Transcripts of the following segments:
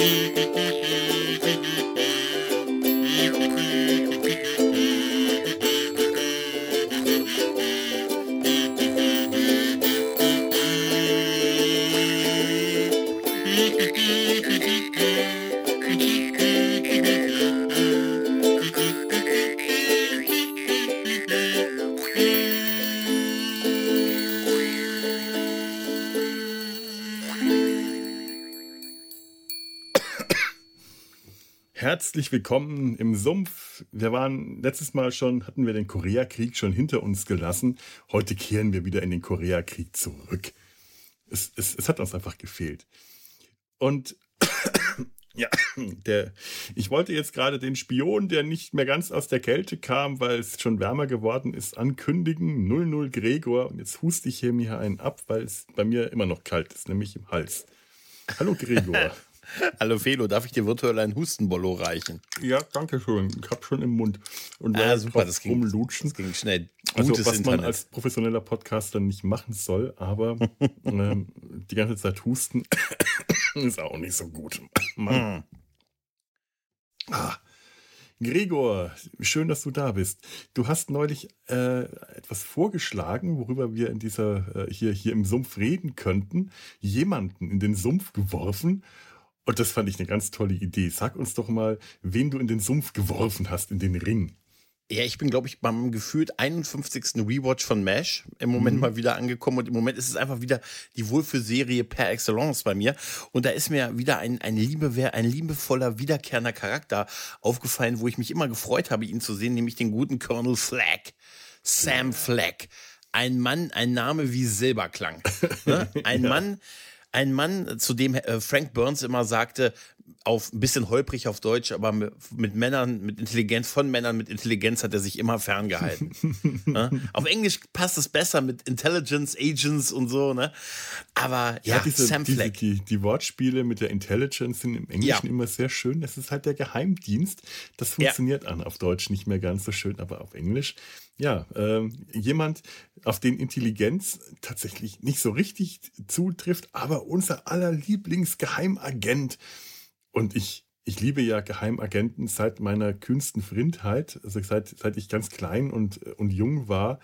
Thank you. Herzlich willkommen im Sumpf. Wir waren letztes Mal schon, hatten wir den Koreakrieg schon hinter uns gelassen. Heute kehren wir wieder in den Koreakrieg zurück. Es, es, es hat uns einfach gefehlt. Und ja, der, ich wollte jetzt gerade den Spion, der nicht mehr ganz aus der Kälte kam, weil es schon wärmer geworden ist, ankündigen. 00 Gregor. Und jetzt huste ich hier mir einen ab, weil es bei mir immer noch kalt ist, nämlich im Hals. Hallo Gregor. Hallo Felo, darf ich dir virtuell ein Hustenbollo reichen? Ja, danke schön. Ich habe schon im Mund. Und ah, super, das ging, das ging schnell. Also, Gutes also, was Internet. man als professioneller Podcaster nicht machen soll, aber ähm, die ganze Zeit husten ist auch nicht so gut. Mann. Hm. Ah. Gregor, schön, dass du da bist. Du hast neulich äh, etwas vorgeschlagen, worüber wir in dieser äh, hier hier im Sumpf reden könnten. Jemanden in den Sumpf geworfen und das fand ich eine ganz tolle Idee. Sag uns doch mal, wen du in den Sumpf geworfen hast, in den Ring. Ja, ich bin, glaube ich, beim gefühlt 51. Rewatch von MASH im Moment mhm. mal wieder angekommen und im Moment ist es einfach wieder die Wohlfühlserie per excellence bei mir. Und da ist mir wieder ein, ein, Liebe, ein liebevoller, wiederkehrender Charakter aufgefallen, wo ich mich immer gefreut habe, ihn zu sehen, nämlich den guten Colonel Flagg. Sam Flagg. Ein Mann, ein Name wie Silberklang. Ne? Ein ja. Mann, ein Mann, zu dem äh, Frank Burns immer sagte, auf ein bisschen holprig auf Deutsch, aber mit Männern, mit Intelligenz, von Männern mit Intelligenz hat er sich immer ferngehalten. ne? Auf Englisch passt es besser mit Intelligence, Agents und so, ne? Aber ja, ja diese, Sam Fleck. Diese, die, die, Wortspiele mit der Intelligence sind im Englischen ja. immer sehr schön. Das ist halt der Geheimdienst. Das funktioniert ja. an auf Deutsch nicht mehr ganz so schön, aber auf Englisch ja, ähm, jemand, auf den Intelligenz tatsächlich nicht so richtig zutrifft, aber unser aller Lieblingsgeheimagent. Und ich, ich liebe ja Geheimagenten seit meiner kühnsten Frindheit, also seit, seit ich ganz klein und, und jung war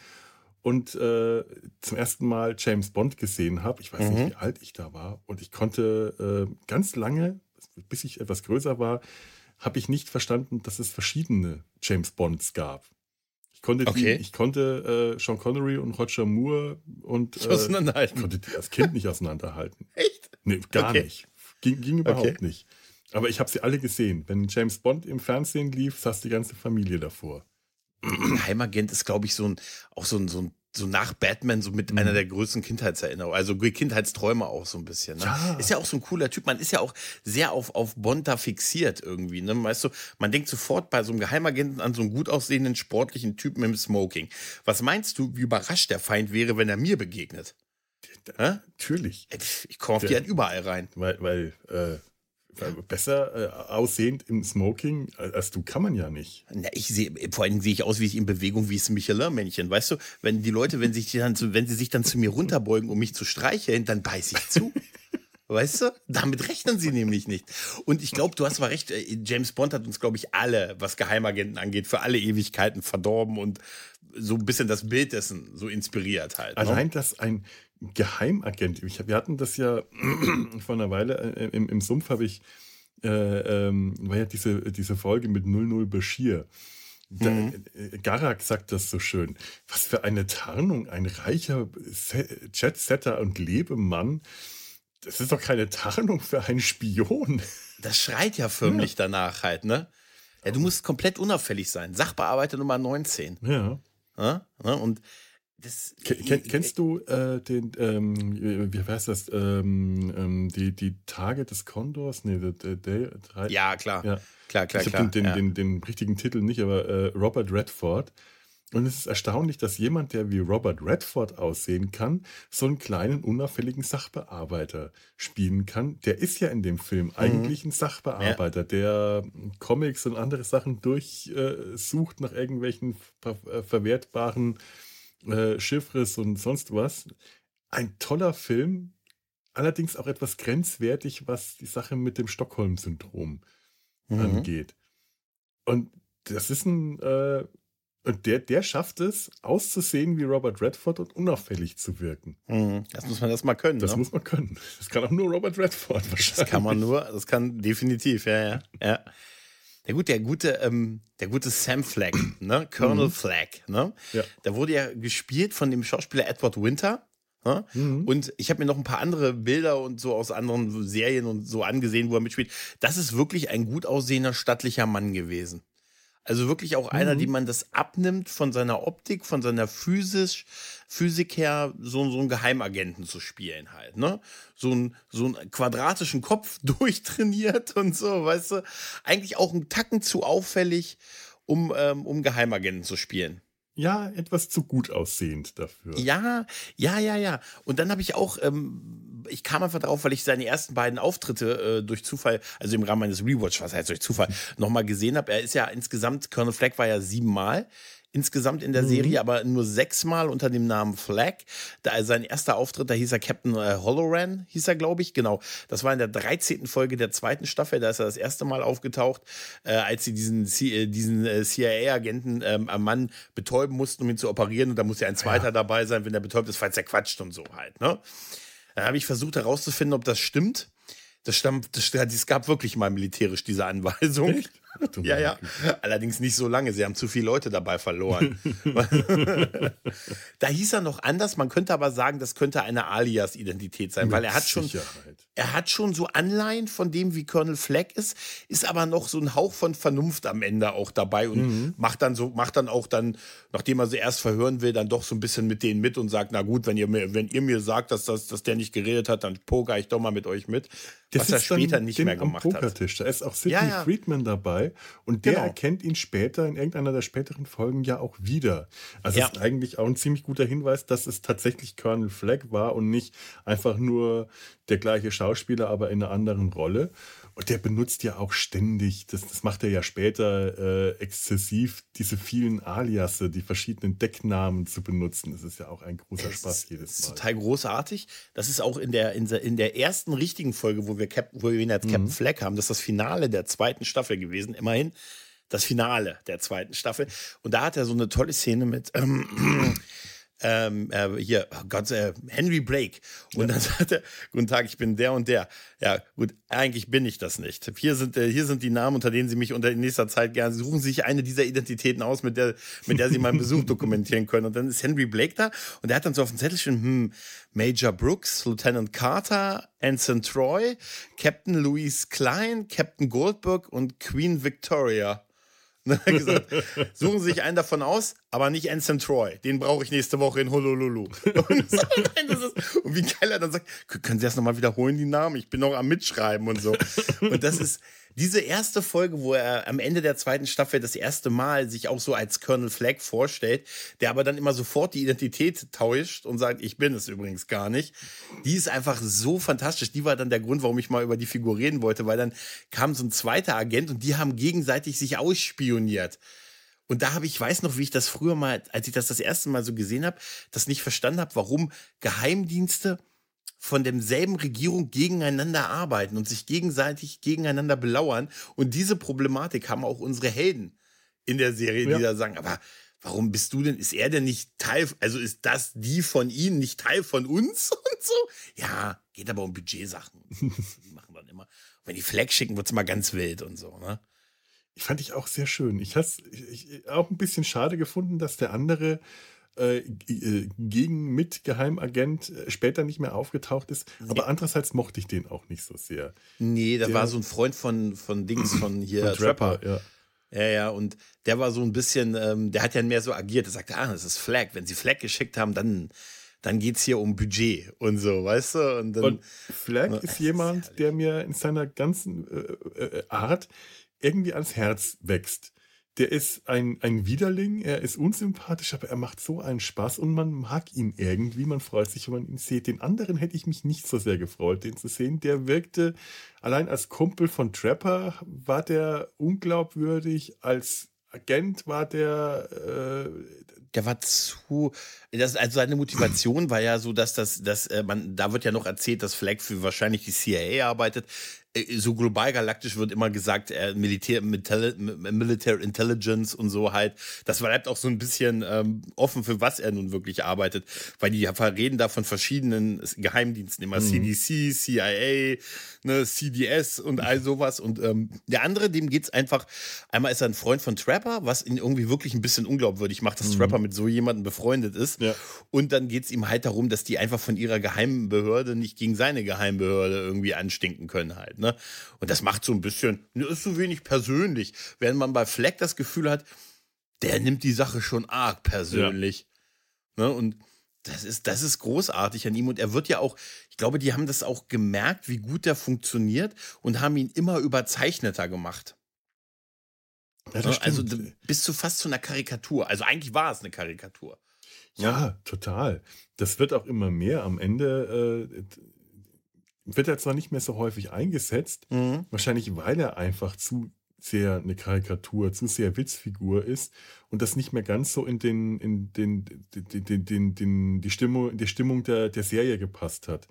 und äh, zum ersten Mal James Bond gesehen habe. Ich weiß mhm. nicht, wie alt ich da war. Und ich konnte äh, ganz lange, bis ich etwas größer war, habe ich nicht verstanden, dass es verschiedene James Bonds gab konnte, okay. die, ich konnte äh, Sean Connery und Roger Moore und äh, auseinanderhalten. konnte die als Kind nicht auseinanderhalten. Echt? Nee, gar okay. nicht. Ging, ging überhaupt okay. nicht. Aber ich habe sie alle gesehen. Wenn James Bond im Fernsehen lief, saß die ganze Familie davor. Geheimagent ist, glaube ich, so ein, auch so ein, so ein so nach Batman so mit mhm. einer der größten Kindheitserinnerungen, also Kindheitsträume auch so ein bisschen. Ne? Ja. Ist ja auch so ein cooler Typ. Man ist ja auch sehr auf, auf Bond da fixiert irgendwie. Ne? Weißt du, man denkt sofort bei so einem Geheimagenten an so einen gut aussehenden, sportlichen Typen im Smoking. Was meinst du, wie überrascht der Feind wäre, wenn er mir begegnet? Ja, natürlich. Ich komme auf die halt überall rein. Weil, weil äh, besser äh, aussehend im Smoking als du kann man ja nicht. Na, ich sehe, vor allem sehe ich aus wie ich in Bewegung wie das Michelin-Männchen. Weißt du, wenn die Leute, wenn, sich dann zu, wenn sie sich dann zu mir runterbeugen, um mich zu streicheln, dann beiß ich zu. Weißt du? Damit rechnen sie nämlich nicht. Und ich glaube, du hast zwar recht, äh, James Bond hat uns, glaube ich, alle, was Geheimagenten angeht, für alle Ewigkeiten verdorben und so ein bisschen das Bild dessen so inspiriert halt. Ne? Allein, dass ein Geheimagent, ich, wir hatten das ja vor einer Weile äh, im, im Sumpf, habe ich, äh, ähm, war ja diese, diese Folge mit 00 Bashir. Da, mhm. Äh, Garak sagt das so schön. Was für eine Tarnung, ein reicher Jetsetter und Lebemann das ist doch keine Tarnung für einen Spion. Das schreit ja förmlich ja. danach halt, ne? Ja, du musst komplett unauffällig sein. Sachbearbeiter Nummer 19. Ja. ja? Und das, Ken, kennst du äh, den, ähm, wie heißt das, ähm, ähm, die, die Tage des Kondors? Nee, the, the, the, ja, klar. Ja. Klar, klar, ich klar. Den, den, ja. den, den, richtigen Titel nicht, aber äh, Robert Redford und es ist erstaunlich, dass jemand, der wie Robert Redford aussehen kann, so einen kleinen, unauffälligen Sachbearbeiter spielen kann. Der ist ja in dem Film mhm. eigentlich ein Sachbearbeiter, ja. der Comics und andere Sachen durchsucht äh, nach irgendwelchen ver äh, verwertbaren äh, Chiffres und sonst was. Ein toller Film, allerdings auch etwas grenzwertig, was die Sache mit dem Stockholm-Syndrom mhm. angeht. Und das ist ein, äh, und der, der schafft es, auszusehen wie Robert Redford und unauffällig zu wirken. Mhm. Das muss man erst mal können. Das ne? muss man können. Das kann auch nur Robert Redford wahrscheinlich. Das kann man nur, das kann definitiv, ja, ja. ja. Der gute, der gute, ähm, der gute Sam Flagg, ne? Colonel mhm. Flagg, ne? Ja. Da wurde ja gespielt von dem Schauspieler Edward Winter. Ne? Mhm. Und ich habe mir noch ein paar andere Bilder und so aus anderen Serien und so angesehen, wo er mitspielt. Das ist wirklich ein gut aussehender, stattlicher Mann gewesen. Also wirklich auch mhm. einer, die man das abnimmt von seiner Optik, von seiner Physis, Physik her, so, so einen Geheimagenten zu spielen halt, ne? So, ein, so einen quadratischen Kopf durchtrainiert und so, weißt du? Eigentlich auch einen Tacken zu auffällig, um, ähm, um Geheimagenten zu spielen ja, etwas zu gut aussehend dafür. Ja, ja, ja, ja. Und dann habe ich auch, ähm, ich kam einfach drauf, weil ich seine ersten beiden Auftritte äh, durch Zufall, also im Rahmen meines Rewatch, was heißt durch Zufall, nochmal gesehen habe. Er ist ja insgesamt, Colonel Fleck war ja siebenmal insgesamt in der mhm. Serie, aber nur sechsmal unter dem Namen Flag. Da sein erster Auftritt, da hieß er Captain äh, Holloran, hieß er, glaube ich, genau. Das war in der 13. Folge der zweiten Staffel, da ist er das erste Mal aufgetaucht, äh, als sie diesen, äh, diesen äh, CIA-Agenten ähm, am Mann betäuben mussten, um ihn zu operieren. Und da muss ja ein zweiter ja. dabei sein, wenn er betäubt ist, falls er quatscht und so halt. Ne? Dann habe ich versucht herauszufinden, ob das stimmt. Das stammt, das, es gab wirklich mal militärisch diese Anweisung. Echt? ja, ja. Allerdings nicht so lange. Sie haben zu viele Leute dabei verloren. da hieß er noch anders. Man könnte aber sagen, das könnte eine Alias-Identität sein, Mit weil er hat schon, er hat schon so Anleihen von dem, wie Colonel Fleck ist, ist aber noch so ein Hauch von Vernunft am Ende auch dabei und mhm. macht dann so, macht dann auch dann, nachdem er sie erst verhören will, dann doch so ein bisschen mit denen mit und sagt, na gut, wenn ihr mir, wenn ihr mir sagt, dass, das, dass der nicht geredet hat, dann poker ich doch mal mit euch mit. Das was er später nicht mehr gemacht hat. Da ist auch Sidney ja, ja. Friedman dabei und der genau. erkennt ihn später in irgendeiner der späteren Folgen ja auch wieder. Also ja. ist eigentlich auch ein ziemlich guter Hinweis, dass es tatsächlich Colonel Flagg war und nicht einfach nur der gleiche Schauspieler, aber in einer anderen Rolle. Und der benutzt ja auch ständig, das, das macht er ja später äh, exzessiv, diese vielen Aliasse, die verschiedenen Decknamen zu benutzen. Das ist ja auch ein großer es Spaß jedes Mal. total großartig. Das ist auch in der, in der, in der ersten richtigen Folge, wo wir, Cap, wo wir ihn als Captain mhm. Flag haben, das ist das Finale der zweiten Staffel gewesen, immerhin. Das Finale der zweiten Staffel. Und da hat er so eine tolle Szene mit. Ähm, ähm, äh, hier, oh Gott, äh, Henry Blake. Und ja. dann sagt er, guten Tag, ich bin der und der. Ja, gut, eigentlich bin ich das nicht. Hier sind, äh, hier sind die Namen, unter denen Sie mich unter in nächster Zeit gerne suchen Sie sich eine dieser Identitäten aus, mit der, mit der Sie meinen Besuch dokumentieren können. Und dann ist Henry Blake da und der hat dann so auf dem Zettel schon, hm, Major Brooks, Lieutenant Carter, Anson Troy, Captain Louise Klein, Captain Goldberg und Queen Victoria. Und dann gesagt, suchen Sie sich einen davon aus, aber nicht Anson Troy. Den brauche ich nächste Woche in Honolulu. Und, so, und wie geil er dann sagt, können Sie das nochmal wiederholen, die Namen? Ich bin noch am Mitschreiben und so. Und das ist, diese erste Folge, wo er am Ende der zweiten Staffel das erste Mal sich auch so als Colonel Flagg vorstellt, der aber dann immer sofort die Identität täuscht und sagt, ich bin es übrigens gar nicht. Die ist einfach so fantastisch. Die war dann der Grund, warum ich mal über die Figur reden wollte, weil dann kam so ein zweiter Agent und die haben gegenseitig sich ausspioniert. Und da habe ich, weiß noch, wie ich das früher mal, als ich das das erste Mal so gesehen habe, das nicht verstanden habe, warum Geheimdienste von demselben Regierung gegeneinander arbeiten und sich gegenseitig gegeneinander belauern. Und diese Problematik haben auch unsere Helden in der Serie, ja. die da sagen, aber warum bist du denn, ist er denn nicht Teil, also ist das die von ihnen nicht Teil von uns und so? Ja, geht aber um Budgetsachen. die machen dann immer. Und wenn die Flag schicken, wird es mal ganz wild und so, ne? Ich fand ich auch sehr schön. Ich habe es auch ein bisschen schade gefunden, dass der andere äh, äh, gegen mit Geheimagent äh, später nicht mehr aufgetaucht ist. Nee. Aber andererseits mochte ich den auch nicht so sehr. Nee, der war so ein Freund von, von Dings, von hier von Trapper. Ja. Ja, ja, und der war so ein bisschen, ähm, der hat ja mehr so agiert. Er sagte, ah, das ist Flag. Wenn sie Flag geschickt haben, dann, dann geht es hier um Budget und so, weißt du? Und, dann, und Flag na, ist jemand, ist der mir in seiner ganzen äh, äh, Art irgendwie ans Herz wächst der ist ein, ein Widerling, er ist unsympathisch, aber er macht so einen Spaß und man mag ihn irgendwie. Man freut sich, wenn man ihn sieht. Den anderen hätte ich mich nicht so sehr gefreut, den zu sehen. Der wirkte, allein als Kumpel von Trapper war der unglaubwürdig, als Agent war der, äh, der war zu. Das, also seine Motivation war ja so, dass das, dass äh, man, da wird ja noch erzählt, dass Flag für wahrscheinlich die CIA arbeitet. Äh, so global galaktisch wird immer gesagt, äh, Militär, Military Intelligence und so halt. Das bleibt auch so ein bisschen ähm, offen, für was er nun wirklich arbeitet, weil die reden da von verschiedenen Geheimdiensten, immer mhm. CDC, CIA, ne, CDS und all sowas. Und ähm, der andere, dem geht es einfach, einmal ist er ein Freund von Trapper, was ihn irgendwie wirklich ein bisschen unglaubwürdig macht, dass mhm. Trapper mit so jemandem befreundet ist. Ja. Und dann geht es ihm halt darum, dass die einfach von ihrer geheimen Behörde nicht gegen seine Geheimbehörde irgendwie anstinken können halt. Ne? Und das macht so ein bisschen, ne, ist so wenig persönlich. Während man bei Fleck das Gefühl hat, der nimmt die Sache schon arg persönlich. Ja. Ne? Und das ist, das ist großartig an ihm. Und er wird ja auch, ich glaube, die haben das auch gemerkt, wie gut der funktioniert und haben ihn immer überzeichneter gemacht. Ja, ne? also bis zu fast zu einer Karikatur. Also eigentlich war es eine Karikatur. Ja, total. Das wird auch immer mehr. Am Ende äh, wird er zwar nicht mehr so häufig eingesetzt, mhm. wahrscheinlich weil er einfach zu sehr eine Karikatur, zu sehr Witzfigur ist und das nicht mehr ganz so in den, in den, den, den, den, den die Stimmung, die Stimmung der, der Serie gepasst hat.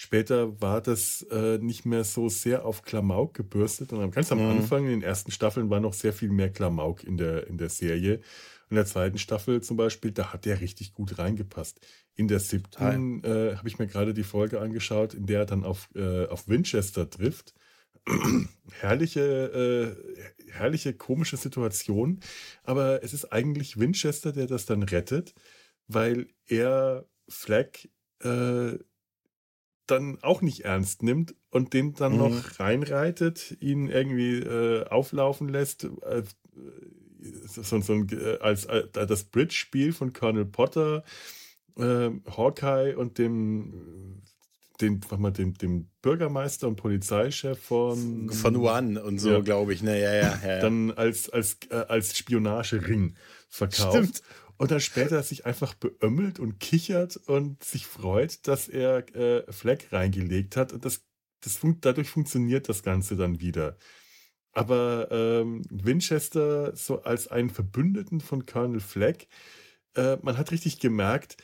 Später war das äh, nicht mehr so sehr auf Klamauk gebürstet. Und ganz am mhm. Anfang, in den ersten Staffeln, war noch sehr viel mehr Klamauk in der, in der Serie. In der zweiten Staffel zum Beispiel, da hat der richtig gut reingepasst. In der siebten äh, habe ich mir gerade die Folge angeschaut, in der er dann auf, äh, auf Winchester trifft. herrliche, äh, herrliche, komische Situation. Aber es ist eigentlich Winchester, der das dann rettet, weil er Flag äh, dann auch nicht ernst nimmt und den dann mhm. noch reinreitet, ihn irgendwie äh, auflaufen lässt. Äh, so, so ein, als, als, das Bridge-Spiel von Colonel Potter, äh, Hawkeye und dem den, mal, dem, dem Bürgermeister und Polizeichef von von One und so, ja. glaube ich, ne, ja, ja, ja, Dann als als äh, als Spionagering verkauft. Stimmt. Und dann später sich einfach beömmelt und kichert und sich freut, dass er äh, Fleck reingelegt hat. Und das, das fun dadurch funktioniert das Ganze dann wieder. Aber ähm, Winchester so als einen Verbündeten von Colonel Fleck, äh, man hat richtig gemerkt,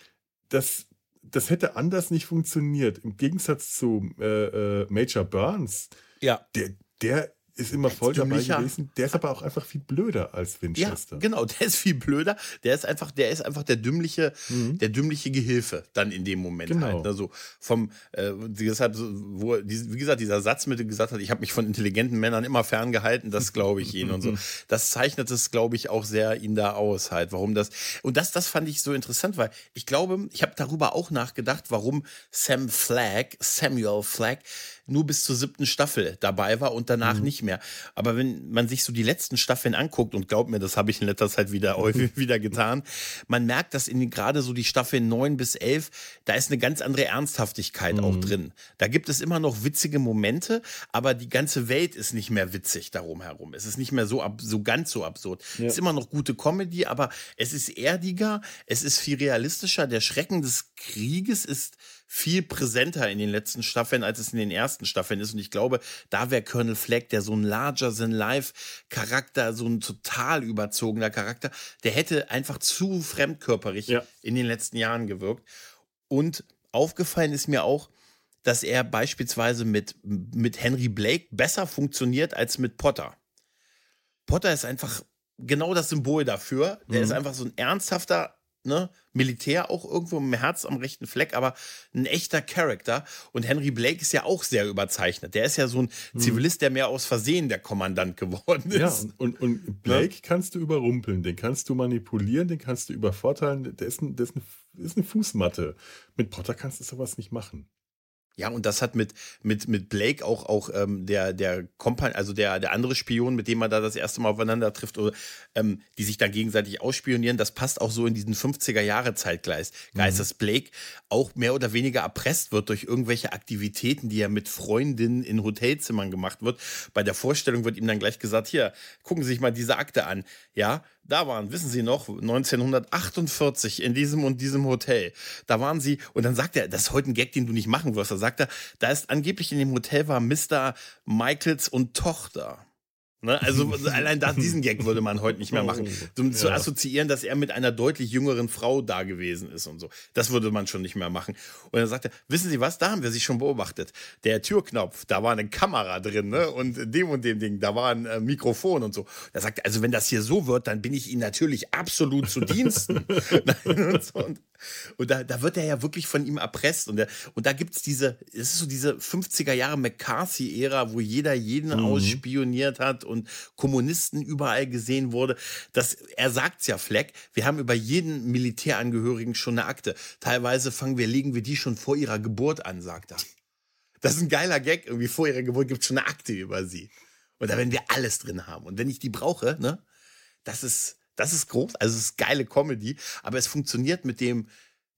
dass das hätte anders nicht funktioniert. Im Gegensatz zu äh, äh, Major Burns, ja. der, der ist immer voll dabei gewesen. Der ist aber auch einfach viel blöder als Winchester. Ja, genau, der ist viel blöder. Der ist einfach, der ist einfach der dümmliche, mhm. der dümmliche Gehilfe dann in dem Moment genau. halt. Also vom, äh, deshalb, wo, wie gesagt, dieser Satz mit dem gesagt hat, ich habe mich von intelligenten Männern immer ferngehalten, das glaube ich ihnen und so. Das zeichnet es, glaube ich, auch sehr ihn da aus halt, warum das. Und das, das fand ich so interessant, weil ich glaube, ich habe darüber auch nachgedacht, warum Sam Flagg, Samuel Flagg, nur bis zur siebten Staffel dabei war und danach mhm. nicht mehr. Aber wenn man sich so die letzten Staffeln anguckt, und glaubt mir, das habe ich in letzter Zeit wieder häufig wieder getan, man merkt, dass in gerade so die Staffeln neun bis elf, da ist eine ganz andere Ernsthaftigkeit mhm. auch drin. Da gibt es immer noch witzige Momente, aber die ganze Welt ist nicht mehr witzig darum herum. Es ist nicht mehr so, ab, so ganz so absurd. Ja. Es ist immer noch gute Comedy, aber es ist erdiger, es ist viel realistischer. Der Schrecken des Krieges ist viel präsenter in den letzten Staffeln, als es in den ersten Staffeln ist. Und ich glaube, da wäre Colonel Fleck, der so ein larger-than-life-Charakter, so ein total überzogener Charakter, der hätte einfach zu fremdkörperig ja. in den letzten Jahren gewirkt. Und aufgefallen ist mir auch, dass er beispielsweise mit, mit Henry Blake besser funktioniert als mit Potter. Potter ist einfach genau das Symbol dafür. Der mhm. ist einfach so ein ernsthafter, ne, Militär auch irgendwo im Herz am rechten Fleck, aber ein echter Charakter. Und Henry Blake ist ja auch sehr überzeichnet. Der ist ja so ein hm. Zivilist, der mehr aus Versehen der Kommandant geworden ist. Ja, und, und Blake ja? kannst du überrumpeln, den kannst du manipulieren, den kannst du übervorteilen. Der ist, ein, der ist, eine, ist eine Fußmatte. Mit Potter kannst du sowas nicht machen. Ja, und das hat mit, mit, mit Blake auch, auch ähm, der, der Kompan also der, der andere Spion, mit dem man da das erste Mal aufeinander trifft, oder, ähm, die sich dann gegenseitig ausspionieren, das passt auch so in diesen 50er Jahre Zeitgeist, mhm. dass Blake auch mehr oder weniger erpresst wird durch irgendwelche Aktivitäten, die er mit Freundinnen in Hotelzimmern gemacht wird. Bei der Vorstellung wird ihm dann gleich gesagt, hier, gucken Sie sich mal diese Akte an. Ja, da waren, wissen Sie noch, 1948 in diesem und diesem Hotel. Da waren Sie, und dann sagt er, das ist heute ein Gag, den du nicht machen wirst. Da sagt er, da ist angeblich in dem Hotel war Mr. Michaels und Tochter. Ne? Also allein da, diesen Gag würde man heute nicht mehr machen. Um ja. zu assoziieren, dass er mit einer deutlich jüngeren Frau da gewesen ist und so. Das würde man schon nicht mehr machen. Und dann sagt er, wissen Sie was, da haben wir sich schon beobachtet. Der Türknopf, da war eine Kamera drin, ne? Und dem und dem Ding, da war ein äh, Mikrofon und so. Er sagt, also wenn das hier so wird, dann bin ich Ihnen natürlich absolut zu Diensten. und, so. und, und da, da wird er ja wirklich von ihm erpresst. Und, der, und da gibt es diese, es ist so diese 50er Jahre McCarthy-Ära, wo jeder jeden mhm. ausspioniert hat und Kommunisten überall gesehen wurde. Das, er sagt's ja, Fleck, wir haben über jeden Militärangehörigen schon eine Akte. Teilweise fangen wir, legen wir die schon vor ihrer Geburt an, sagt er. Das ist ein geiler Gag. Irgendwie vor ihrer Geburt gibt es schon eine Akte über sie. Und da werden wir alles drin haben. Und wenn ich die brauche, ne, das ist, das ist groß. Also es ist geile Comedy, aber es funktioniert mit dem,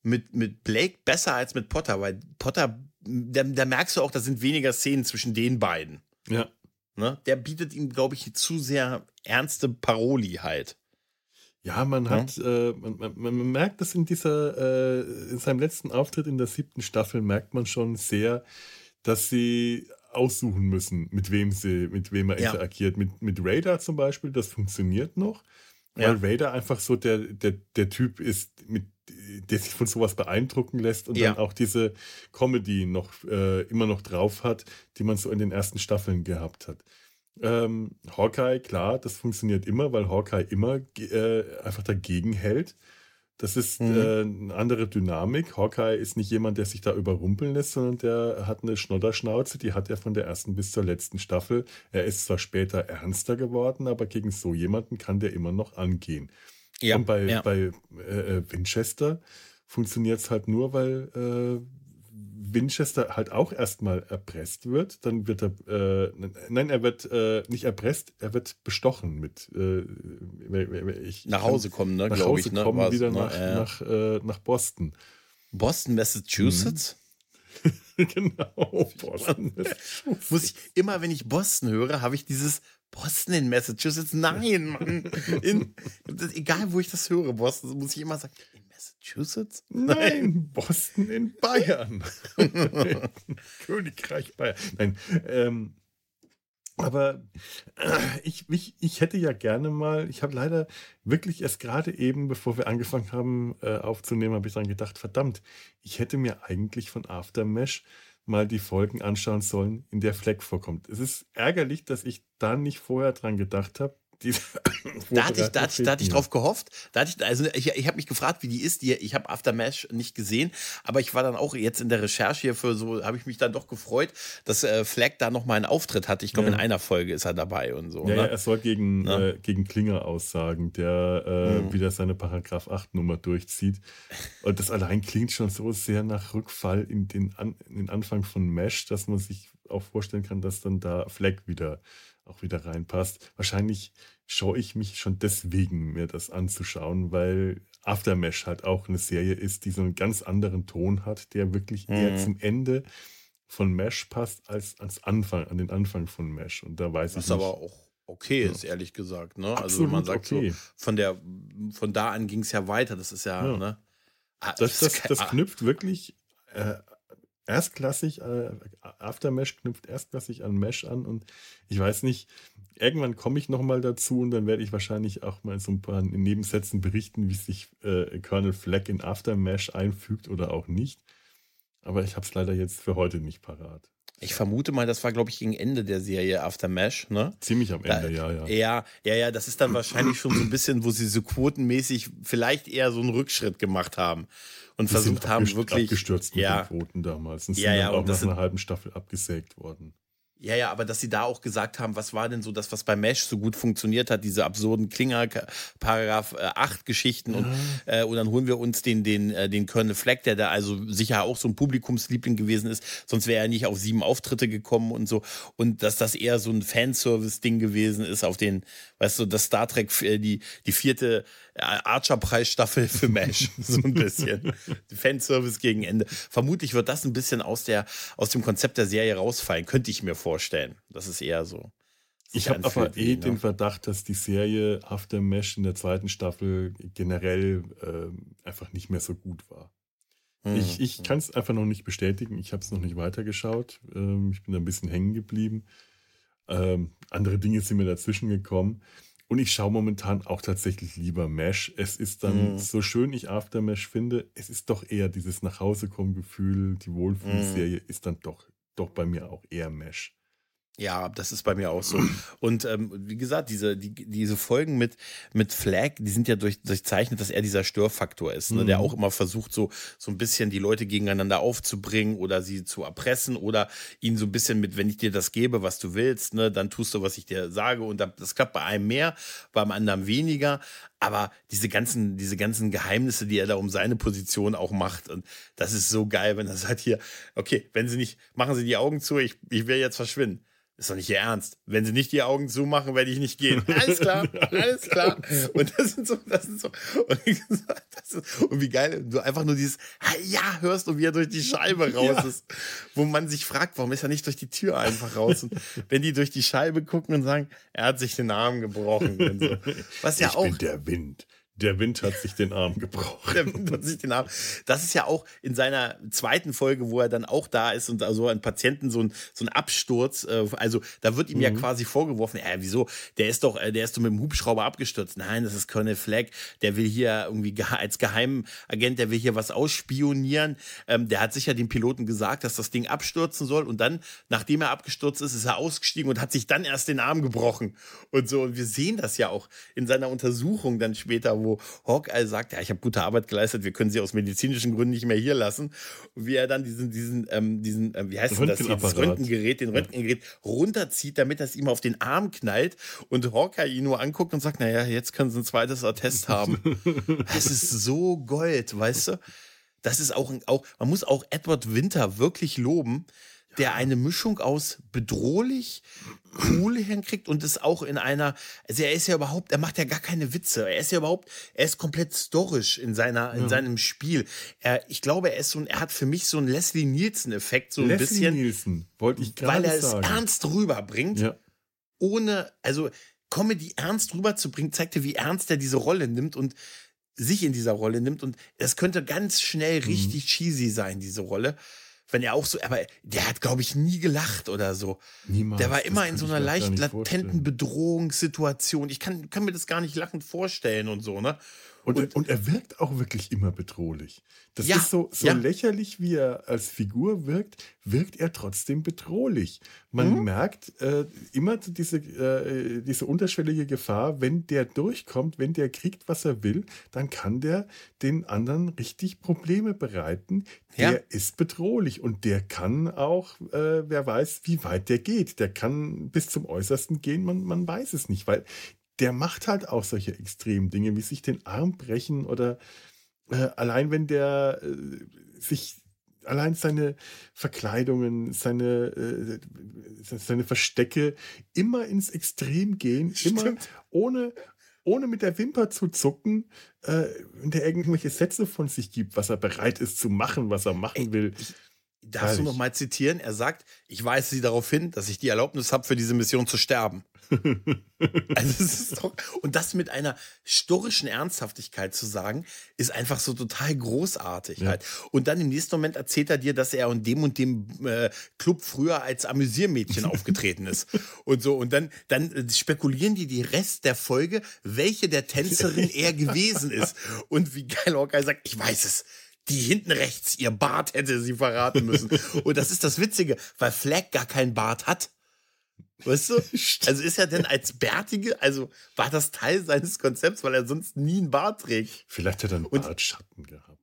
mit, mit Blake besser als mit Potter, weil Potter, da, da merkst du auch, da sind weniger Szenen zwischen den beiden. Ja. Ne? Der bietet ihm, glaube ich, zu sehr ernste Paroli halt. Ja, man ja? hat, äh, man, man, man, merkt das in dieser, äh, in seinem letzten Auftritt in der siebten Staffel, merkt man schon sehr, dass sie aussuchen müssen, mit wem sie, mit wem er ja. interagiert. Mit, mit Radar zum Beispiel, das funktioniert noch, weil ja. Radar einfach so der, der, der Typ ist, mit der sich von sowas beeindrucken lässt und ja. dann auch diese Comedy noch äh, immer noch drauf hat, die man so in den ersten Staffeln gehabt hat. Ähm, Hawkeye, klar, das funktioniert immer, weil Hawkeye immer äh, einfach dagegen hält. Das ist mhm. äh, eine andere Dynamik. Hawkeye ist nicht jemand, der sich da überrumpeln lässt, sondern der hat eine Schnodderschnauze, die hat er von der ersten bis zur letzten Staffel. Er ist zwar später ernster geworden, aber gegen so jemanden kann der immer noch angehen. Ja, Und bei, ja. bei äh, äh Winchester funktioniert es halt nur, weil äh, Winchester halt auch erstmal erpresst wird. Dann wird er, äh, nein, er wird äh, nicht erpresst, er wird bestochen mit. Äh, ich, nach Hause kommen, ne? Nach Hause ich, ne? kommen, wieder ne? nach, nach, äh, nach Boston. Boston, Massachusetts? Mhm. genau, Boston. Muss ich immer, wenn ich Boston höre, habe ich dieses Boston in Massachusetts. Nein, Mann. In, egal, wo ich das höre, Boston, muss ich immer sagen, in Massachusetts? Nein, Boston in Bayern. Königreich Bayern. Nein, ähm, aber äh, ich, ich, ich hätte ja gerne mal, ich habe leider wirklich erst gerade eben, bevor wir angefangen haben äh, aufzunehmen, habe ich dann gedacht, verdammt, ich hätte mir eigentlich von Aftermesh mal die Folgen anschauen sollen, in der Fleck vorkommt. Es ist ärgerlich, dass ich da nicht vorher dran gedacht habe. da hatte ich, da, da hatte ich drauf gehofft. Da hatte ich, also ich, ich habe mich gefragt, wie die ist. Die, ich habe Aftermash nicht gesehen, aber ich war dann auch jetzt in der Recherche hier für so, habe ich mich dann doch gefreut, dass äh, Fleck da nochmal einen Auftritt hat. Ich glaube, ja. in einer Folge ist er dabei und so. Ja, ne? ja er soll gegen, äh, gegen Klinger aussagen, der äh, mhm. wieder seine Paragraph 8 Nummer durchzieht. Und das allein klingt schon so sehr nach Rückfall in den, An in den Anfang von Mesh, dass man sich auch vorstellen kann, dass dann da Fleck wieder auch wieder reinpasst. Wahrscheinlich schaue ich mich schon deswegen, mir das anzuschauen, weil Aftermesh halt auch eine Serie ist, die so einen ganz anderen Ton hat, der wirklich mhm. eher zum Ende von Mesh passt als ans Anfang, an den Anfang von Mesh. Und da weiß Was ich. Was aber auch okay ist, ja. ehrlich gesagt. Ne? also wenn man sagt okay. so, von der, von da an ging es ja weiter. Das ist ja, ja. ne? Ah, das, das, das, das knüpft wirklich äh, erstklassig, äh, Aftermesh knüpft erstklassig an Mesh an und ich weiß nicht, irgendwann komme ich nochmal dazu und dann werde ich wahrscheinlich auch mal so ein paar Nebensätzen berichten, wie sich äh, Kernel Flag in Aftermesh einfügt oder auch nicht. Aber ich habe es leider jetzt für heute nicht parat. Ich vermute mal, das war, glaube ich, gegen Ende der Serie After Mesh, ne? Ziemlich am Ende, da, ja, ja. Ja, ja, ja, das ist dann wahrscheinlich schon so ein bisschen, wo sie so quotenmäßig vielleicht eher so einen Rückschritt gemacht haben und versucht haben, wirklich. abgestürzt mit ja, den Quoten damals. Und sind ja, ja, dann auch nach einer halben Staffel abgesägt worden. Ja, ja, aber dass sie da auch gesagt haben, was war denn so das, was bei Mesh so gut funktioniert hat, diese absurden Klinger, Paragraph äh, 8 Geschichten und, äh, und dann holen wir uns den, den, äh, den Colonel Fleck, der da also sicher auch so ein Publikumsliebling gewesen ist, sonst wäre er nicht auf sieben Auftritte gekommen und so. Und dass das eher so ein Fanservice-Ding gewesen ist, auf den, weißt du, das Star Trek, äh, die, die vierte Archer-Preisstaffel für Mesh. so ein bisschen. Fanservice gegen Ende. Vermutlich wird das ein bisschen aus, der, aus dem Konzept der Serie rausfallen, könnte ich mir vorstellen. Das ist eher so. Ich habe aber eh ne? den Verdacht, dass die Serie After Mesh in der zweiten Staffel generell äh, einfach nicht mehr so gut war. Hm. Ich, ich kann es einfach noch nicht bestätigen. Ich habe es noch nicht weitergeschaut. Ähm, ich bin da ein bisschen hängen geblieben. Ähm, andere Dinge sind mir dazwischen gekommen. Und ich schaue momentan auch tatsächlich lieber Mesh. Es ist dann, mm. so schön ich Aftermesh finde, es ist doch eher dieses Nachhausekommen-Gefühl, die Wohlfühlserie mm. ist dann doch, doch bei mir auch eher Mesh. Ja, das ist bei mir auch so. Und ähm, wie gesagt, diese, die, diese Folgen mit, mit Flag, die sind ja durch, durchzeichnet, dass er dieser Störfaktor ist, ne? Mhm. der auch immer versucht, so, so ein bisschen die Leute gegeneinander aufzubringen oder sie zu erpressen oder ihnen so ein bisschen mit, wenn ich dir das gebe, was du willst, ne, dann tust du, was ich dir sage. Und das klappt bei einem mehr, beim anderen weniger. Aber diese ganzen, diese ganzen Geheimnisse, die er da um seine Position auch macht, und das ist so geil, wenn er sagt hier, okay, wenn sie nicht, machen Sie die Augen zu, ich, ich will jetzt verschwinden ist doch nicht Ihr Ernst. Wenn Sie nicht die Augen zumachen, werde ich nicht gehen. Alles klar, alles klar. Und das sind so, das sind so, und, das ist, und wie geil, du einfach nur dieses Ja hörst und wie er durch die Scheibe raus ja. ist. Wo man sich fragt, warum ist er nicht durch die Tür einfach raus? Und wenn die durch die Scheibe gucken und sagen, er hat sich den Arm gebrochen. Und so. Was ja ich auch. Bin der Wind. Der Wind hat sich den Arm gebrochen. Der Wind hat sich den Arm. Das ist ja auch in seiner zweiten Folge, wo er dann auch da ist und also ein Patienten so ein, so ein Absturz. Äh, also da wird ihm mhm. ja quasi vorgeworfen, äh, wieso? Der ist doch, äh, der ist doch mit dem Hubschrauber abgestürzt. Nein, das ist Colonel Flagg. Der will hier irgendwie als Geheimagent, der will hier was ausspionieren. Ähm, der hat sicher dem Piloten gesagt, dass das Ding abstürzen soll. Und dann, nachdem er abgestürzt ist, ist er ausgestiegen und hat sich dann erst den Arm gebrochen. Und so. Und wir sehen das ja auch in seiner Untersuchung dann später, wo wo Hawkeye sagt, ja, ich habe gute Arbeit geleistet, wir können sie aus medizinischen Gründen nicht mehr hier lassen. Und wie er dann diesen, diesen, ähm, diesen, äh, wie heißt das, das Röntgengerät, den Röntgengerät runterzieht, damit das ihm auf den Arm knallt und Hawkeye ihn nur anguckt und sagt, naja, jetzt können sie ein zweites Attest haben. das ist so Gold, weißt du? Das ist auch, auch, man muss auch Edward Winter wirklich loben, der eine Mischung aus bedrohlich, cool hinkriegt und es auch in einer, also er ist ja überhaupt, er macht ja gar keine Witze. Er ist ja überhaupt, er ist komplett storisch in seiner, in ja. seinem Spiel. Er, ich glaube, er ist so ein, er hat für mich so einen Leslie Nielsen-Effekt, so ein Leslie bisschen. Nielsen, wollte ich gerade Weil er es ernst rüberbringt, ja. ohne, also Comedy ernst rüberzubringen, zeigt er, wie ernst er diese Rolle nimmt und sich in dieser Rolle nimmt und es könnte ganz schnell mhm. richtig mhm. cheesy sein, diese Rolle wenn er auch so, aber der hat, glaube ich, nie gelacht oder so. Niemals. Der war immer in so einer leicht latenten Bedrohungssituation. Ich kann, kann mir das gar nicht lachend vorstellen und so, ne? Und, und, und, er wirkt auch wirklich immer bedrohlich. Das ja, ist so, so ja. lächerlich, wie er als Figur wirkt, wirkt er trotzdem bedrohlich. Man mhm. merkt äh, immer diese, äh, diese unterschwellige Gefahr, wenn der durchkommt, wenn der kriegt, was er will, dann kann der den anderen richtig Probleme bereiten. Der ja. ist bedrohlich und der kann auch, äh, wer weiß, wie weit der geht. Der kann bis zum Äußersten gehen, man, man weiß es nicht, weil der macht halt auch solche extremen Dinge, wie sich den Arm brechen oder äh, allein wenn der äh, sich allein seine Verkleidungen, seine, äh, seine Verstecke immer ins Extrem gehen, Stimmt. immer ohne, ohne mit der Wimper zu zucken, äh, wenn der irgendwelche Sätze von sich gibt, was er bereit ist zu machen, was er machen Ey, will. Ich, darfst du noch mal zitieren? Er sagt, ich weise sie darauf hin, dass ich die Erlaubnis habe, für diese Mission zu sterben. also es ist doch, und das mit einer storischen Ernsthaftigkeit zu sagen, ist einfach so total großartig ja. halt. Und dann im nächsten Moment erzählt er dir, dass er in dem und dem äh, Club früher als Amüsiermädchen aufgetreten ist. Und so, und dann, dann äh, spekulieren die die Rest der Folge, welche der Tänzerin er gewesen ist. Und wie geil Hawkeye sagt, ich weiß es die hinten rechts, ihr Bart hätte sie verraten müssen. Und das ist das Witzige, weil Flag gar keinen Bart hat. Weißt du? Also ist er denn als Bärtige, also war das Teil seines Konzepts, weil er sonst nie einen Bart trägt? Vielleicht hat er einen Bartschatten gehabt.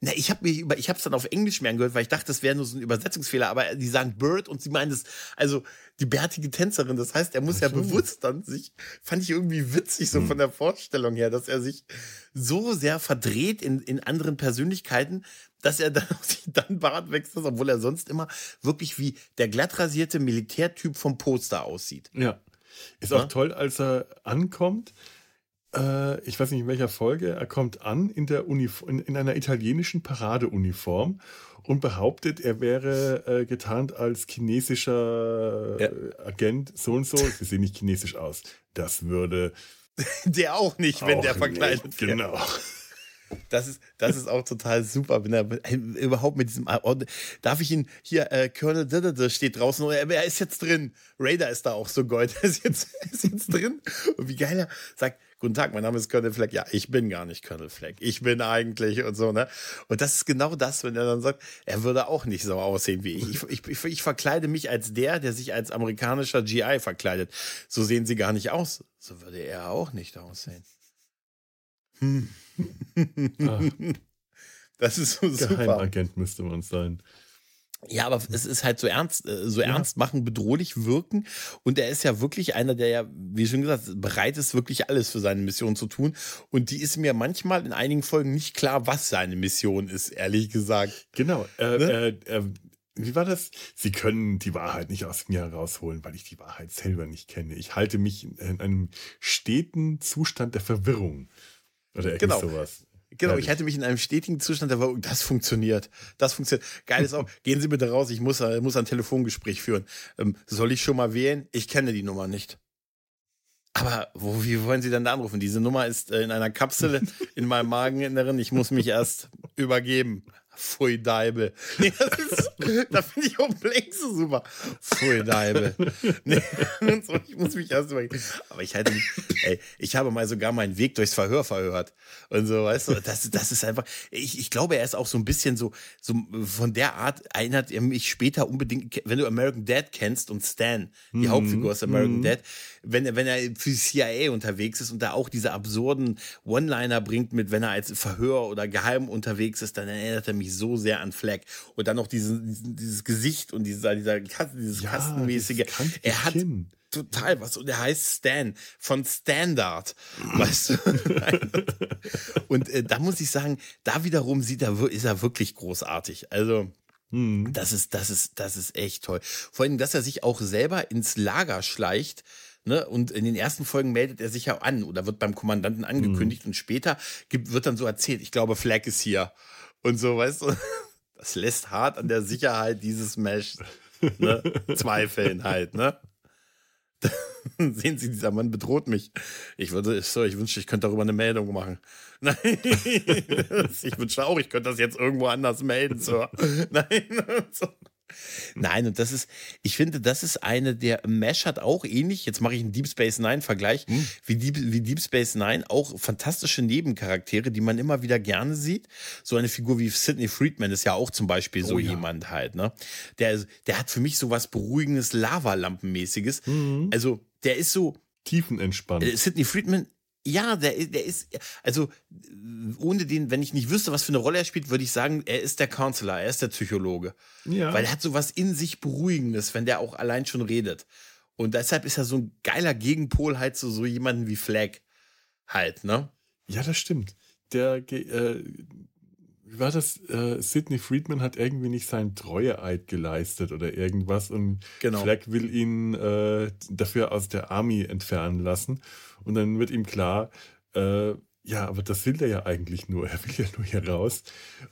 Na, ich habe mir über, ich habe es dann auf Englisch mehr angehört, weil ich dachte, das wäre nur so ein Übersetzungsfehler, aber die sagen Bird und sie meinen das, also die bärtige Tänzerin. Das heißt, er muss Ach ja bewusst dann sich, fand ich irgendwie witzig so hm. von der Vorstellung her, dass er sich so sehr verdreht in, in anderen Persönlichkeiten, dass er dann, dann Bart wechselt, obwohl er sonst immer wirklich wie der glattrasierte Militärtyp vom Poster aussieht. Ja. Ist ja? auch toll, als er ankommt. Äh, ich weiß nicht in welcher Folge. Er kommt an in, der in, in einer italienischen Paradeuniform und behauptet, er wäre äh, getarnt als chinesischer ja. Agent so und so. Sie sehen nicht chinesisch aus. Das würde. Der auch nicht, wenn auch der verkleidet wird. Genau. Das ist, das ist auch total super, wenn er überhaupt mit diesem. Oh, darf ich ihn hier, äh, Colonel steht draußen, und er, er ist jetzt drin. Raider ist da auch so gold. Er ist jetzt, ist jetzt drin. Und wie geil er sagt: Guten Tag, mein Name ist Colonel Fleck. Ja, ich bin gar nicht Colonel Fleck. Ich bin eigentlich und so, ne? Und das ist genau das, wenn er dann sagt, er würde auch nicht so aussehen wie ich. Ich, ich, ich verkleide mich als der, der sich als amerikanischer GI verkleidet. So sehen sie gar nicht aus. So würde er auch nicht aussehen. Hm. das ist so super. Geheimagent müsste man sein. Ja, aber es ist halt so ernst, äh, so ja. ernst machen, bedrohlich wirken. Und er ist ja wirklich einer, der ja, wie schon gesagt, bereit ist, wirklich alles für seine Mission zu tun. Und die ist mir manchmal in einigen Folgen nicht klar, was seine Mission ist, ehrlich gesagt. Genau. Äh, ne? äh, äh wie war das? Sie können die Wahrheit nicht aus mir herausholen, weil ich die Wahrheit selber nicht kenne. Ich halte mich in einem steten Zustand der Verwirrung. Oder irgendwie genau. sowas. Genau, ich hatte mich in einem stetigen Zustand, der war, das funktioniert. Das funktioniert. Geil ist auch, gehen Sie bitte raus, ich muss, äh, muss ein Telefongespräch führen. Ähm, soll ich schon mal wählen? Ich kenne die Nummer nicht. Aber wo, wie wollen Sie denn da anrufen? Diese Nummer ist äh, in einer Kapsel in meinem Mageninneren. Ich muss mich erst übergeben. Pfui Deibel. Nee, das ist, da finde ich auch so super. Pfui Deibel. Nee, so, ich muss mich erst mal, aber ich hatte, ey, ich habe mal sogar meinen Weg durchs Verhör verhört. Und so, weißt du, das, das ist einfach, ich, ich glaube, er ist auch so ein bisschen so, so von der Art erinnert er mich später unbedingt, wenn du American Dad kennst und Stan, die mhm. Hauptfigur aus American mhm. Dad, wenn, wenn er für die CIA unterwegs ist und da auch diese absurden One-Liner bringt mit, wenn er als Verhör oder geheim unterwegs ist, dann erinnert er mich mich so sehr an Fleck. Und dann noch diese, dieses Gesicht und dieser, dieser dieses ja, Kastenmäßige. Er hat Kinn. total was. Und er heißt Stan von Standard. Weißt du? und äh, da muss ich sagen, da wiederum sieht er, ist er wirklich großartig. Also. Mhm. Das ist, das ist, das ist echt toll. Vor allem, dass er sich auch selber ins Lager schleicht, Ne? Und in den ersten Folgen meldet er sich ja an oder wird beim Kommandanten angekündigt mhm. und später gibt, wird dann so erzählt, ich glaube, Flag ist hier und so, weißt du, das lässt hart an der Sicherheit dieses Mesh ne, zweifeln halt, ne? Sehen Sie, dieser Mann bedroht mich. Ich würde, so, ich wünschte, ich könnte darüber eine Meldung machen. Nein, ich wünschte auch, ich könnte das jetzt irgendwo anders melden. So. Nein, so. Nein, und das ist, ich finde, das ist eine der, Mesh hat auch ähnlich, jetzt mache ich einen Deep Space Nine Vergleich, hm. wie, Deep, wie Deep Space Nine, auch fantastische Nebencharaktere, die man immer wieder gerne sieht. So eine Figur wie Sidney Friedman ist ja auch zum Beispiel so oh, ja. jemand halt, ne? Der, der hat für mich so was Beruhigendes, Lavalampenmäßiges. Mhm. Also, der ist so. Tiefenentspannt. Äh, Sidney Friedman ja, der, der ist, also ohne den, wenn ich nicht wüsste, was für eine Rolle er spielt, würde ich sagen, er ist der Counselor, er ist der Psychologe. Ja. Weil er hat so was in sich Beruhigendes, wenn der auch allein schon redet. Und deshalb ist er so ein geiler Gegenpol halt zu so jemanden wie Flag halt, ne? Ja, das stimmt. Der, äh, wie war das? Äh, Sidney Friedman hat irgendwie nicht seinen Treueeid geleistet oder irgendwas und genau. Flag will ihn äh, dafür aus der Army entfernen lassen. Und dann wird ihm klar, äh, ja, aber das will er ja eigentlich nur. Er will ja nur hier raus.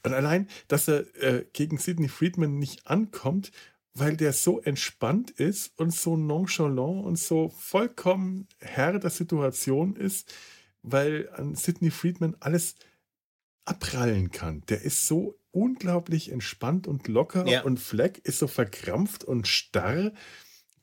Und allein, dass er äh, gegen Sidney Friedman nicht ankommt, weil der so entspannt ist und so nonchalant und so vollkommen Herr der Situation ist, weil an Sidney Friedman alles abprallen kann. Der ist so unglaublich entspannt und locker ja. und Fleck ist so verkrampft und starr.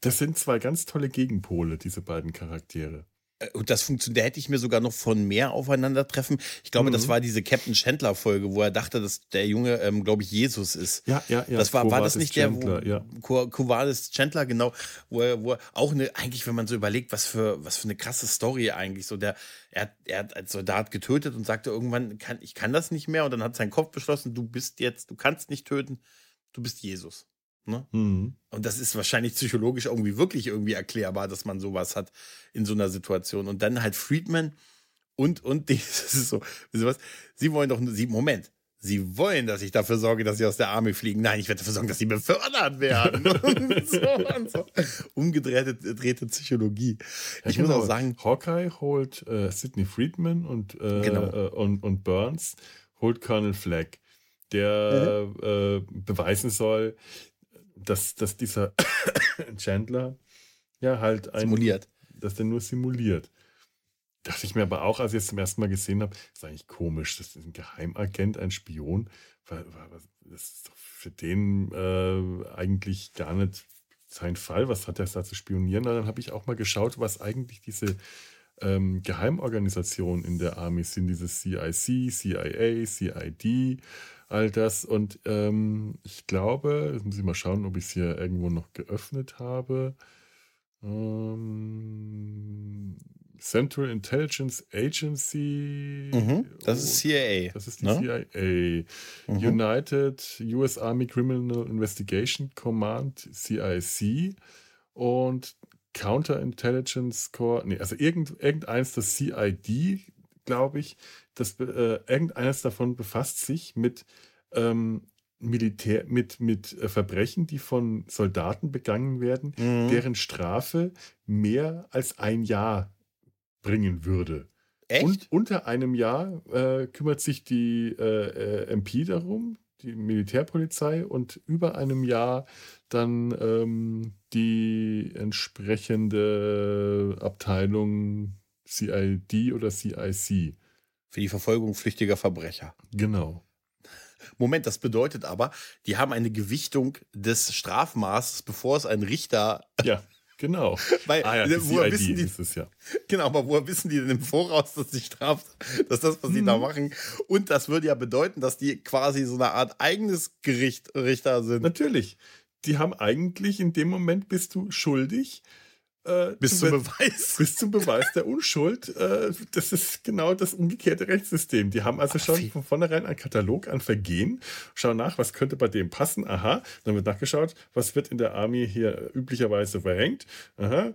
Das sind zwei ganz tolle Gegenpole, diese beiden Charaktere. Äh, und das funktioniert, da hätte ich mir sogar noch von mehr aufeinandertreffen. Ich glaube, mhm. das war diese Captain Chandler Folge, wo er dachte, dass der Junge, ähm, glaube ich, Jesus ist. Ja, ja, ja. Das war, war das nicht Chandler, der, wo, ja. Kovalis Chandler, genau, wo er, wo er auch eine, eigentlich, wenn man so überlegt, was für, was für eine krasse Story eigentlich, so der, er, er hat als Soldat getötet und sagte irgendwann, kann, ich kann das nicht mehr und dann hat sein Kopf beschlossen, du bist jetzt, du kannst nicht töten, du bist Jesus. Ne? Mhm. Und das ist wahrscheinlich psychologisch irgendwie wirklich irgendwie erklärbar, dass man sowas hat in so einer Situation. Und dann halt Friedman und, und die, das ist so, wissen was? Sie wollen doch, sie, Moment, Sie wollen, dass ich dafür sorge, dass sie aus der Armee fliegen. Nein, ich werde dafür sorgen, dass sie befördert werden. und so und so. Umgedrehte Psychologie. Ja, ich genau. muss auch sagen. Hawkeye holt äh, Sidney Friedman und, äh, genau. äh, und, und Burns holt Colonel Flagg, der mhm. Äh, beweisen soll, dass, dass dieser Chandler ja halt ein, simuliert. Dass der nur simuliert. Dachte ich mir aber auch, als ich es zum ersten Mal gesehen habe, ist eigentlich komisch. Das ist ein Geheimagent, ein Spion. Das ist doch für den äh, eigentlich gar nicht sein Fall. Was hat er da zu spionieren? Und dann habe ich auch mal geschaut, was eigentlich diese ähm, Geheimorganisationen in der Army sind. Dieses CIC, CIA, CID, all das. Und ähm, ich glaube, jetzt muss ich mal schauen, ob ich es hier irgendwo noch geöffnet habe. Ähm, Central Intelligence Agency. Mhm, das ist CIA. Das ist die ne? CIA. Mhm. United US Army Criminal Investigation Command, CIC. Und Counterintelligence Corps, nee, also irgend, irgendeins, das CID, glaube ich, das, äh, irgendeines davon befasst sich mit ähm, Militär, mit, mit äh, Verbrechen, die von Soldaten begangen werden, mhm. deren Strafe mehr als ein Jahr bringen würde. Echt? Und unter einem Jahr äh, kümmert sich die äh, äh MP darum, die Militärpolizei, und über einem Jahr dann ähm, die entsprechende Abteilung CID oder CIC. Für die Verfolgung flüchtiger Verbrecher. Genau. Moment, das bedeutet aber, die haben eine Gewichtung des Strafmaßes, bevor es ein Richter ja. Genau. Weil, ah, ja, woher wissen die, es ja. Genau, aber woher wissen die denn im Voraus, dass die Straf, dass das, was sie mhm. da machen, und das würde ja bedeuten, dass die quasi so eine Art eigenes Gericht Richter sind. Natürlich. Die haben eigentlich in dem Moment bist du schuldig äh, bis zum Beweis. Bis zum Beweis der Unschuld. Äh, das ist genau das umgekehrte Rechtssystem. Die haben also schon von vornherein einen Katalog an Vergehen, schauen nach, was könnte bei dem passen. Aha, dann wird nachgeschaut, was wird in der Army hier üblicherweise verhängt. Aha,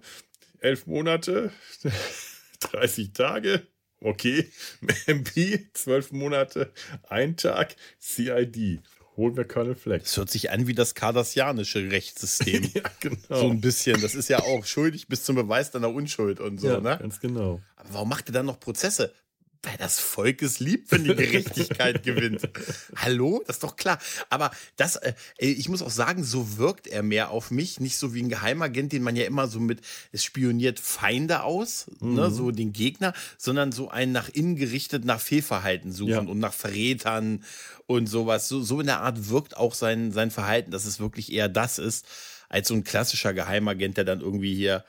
elf Monate, 30 Tage. Okay, MP, zwölf Monate, ein Tag, CID holen wir Colonel Flex. Das hört sich an wie das kardassianische Rechtssystem. ja, genau. So ein bisschen. Das ist ja auch schuldig bis zum Beweis deiner Unschuld und so, ja, ne? Ganz genau. Aber warum macht ihr dann noch Prozesse? Weil das Volk es liebt, wenn die Gerechtigkeit gewinnt. Hallo? Das ist doch klar. Aber das, äh, ich muss auch sagen, so wirkt er mehr auf mich. Nicht so wie ein Geheimagent, den man ja immer so mit, es spioniert Feinde aus, ne, mhm. ne, so den Gegner, sondern so ein nach innen gerichtet nach Fehlverhalten suchen ja. und nach Verrätern und sowas. So, so in der Art wirkt auch sein, sein Verhalten, dass es wirklich eher das ist, als so ein klassischer Geheimagent, der dann irgendwie hier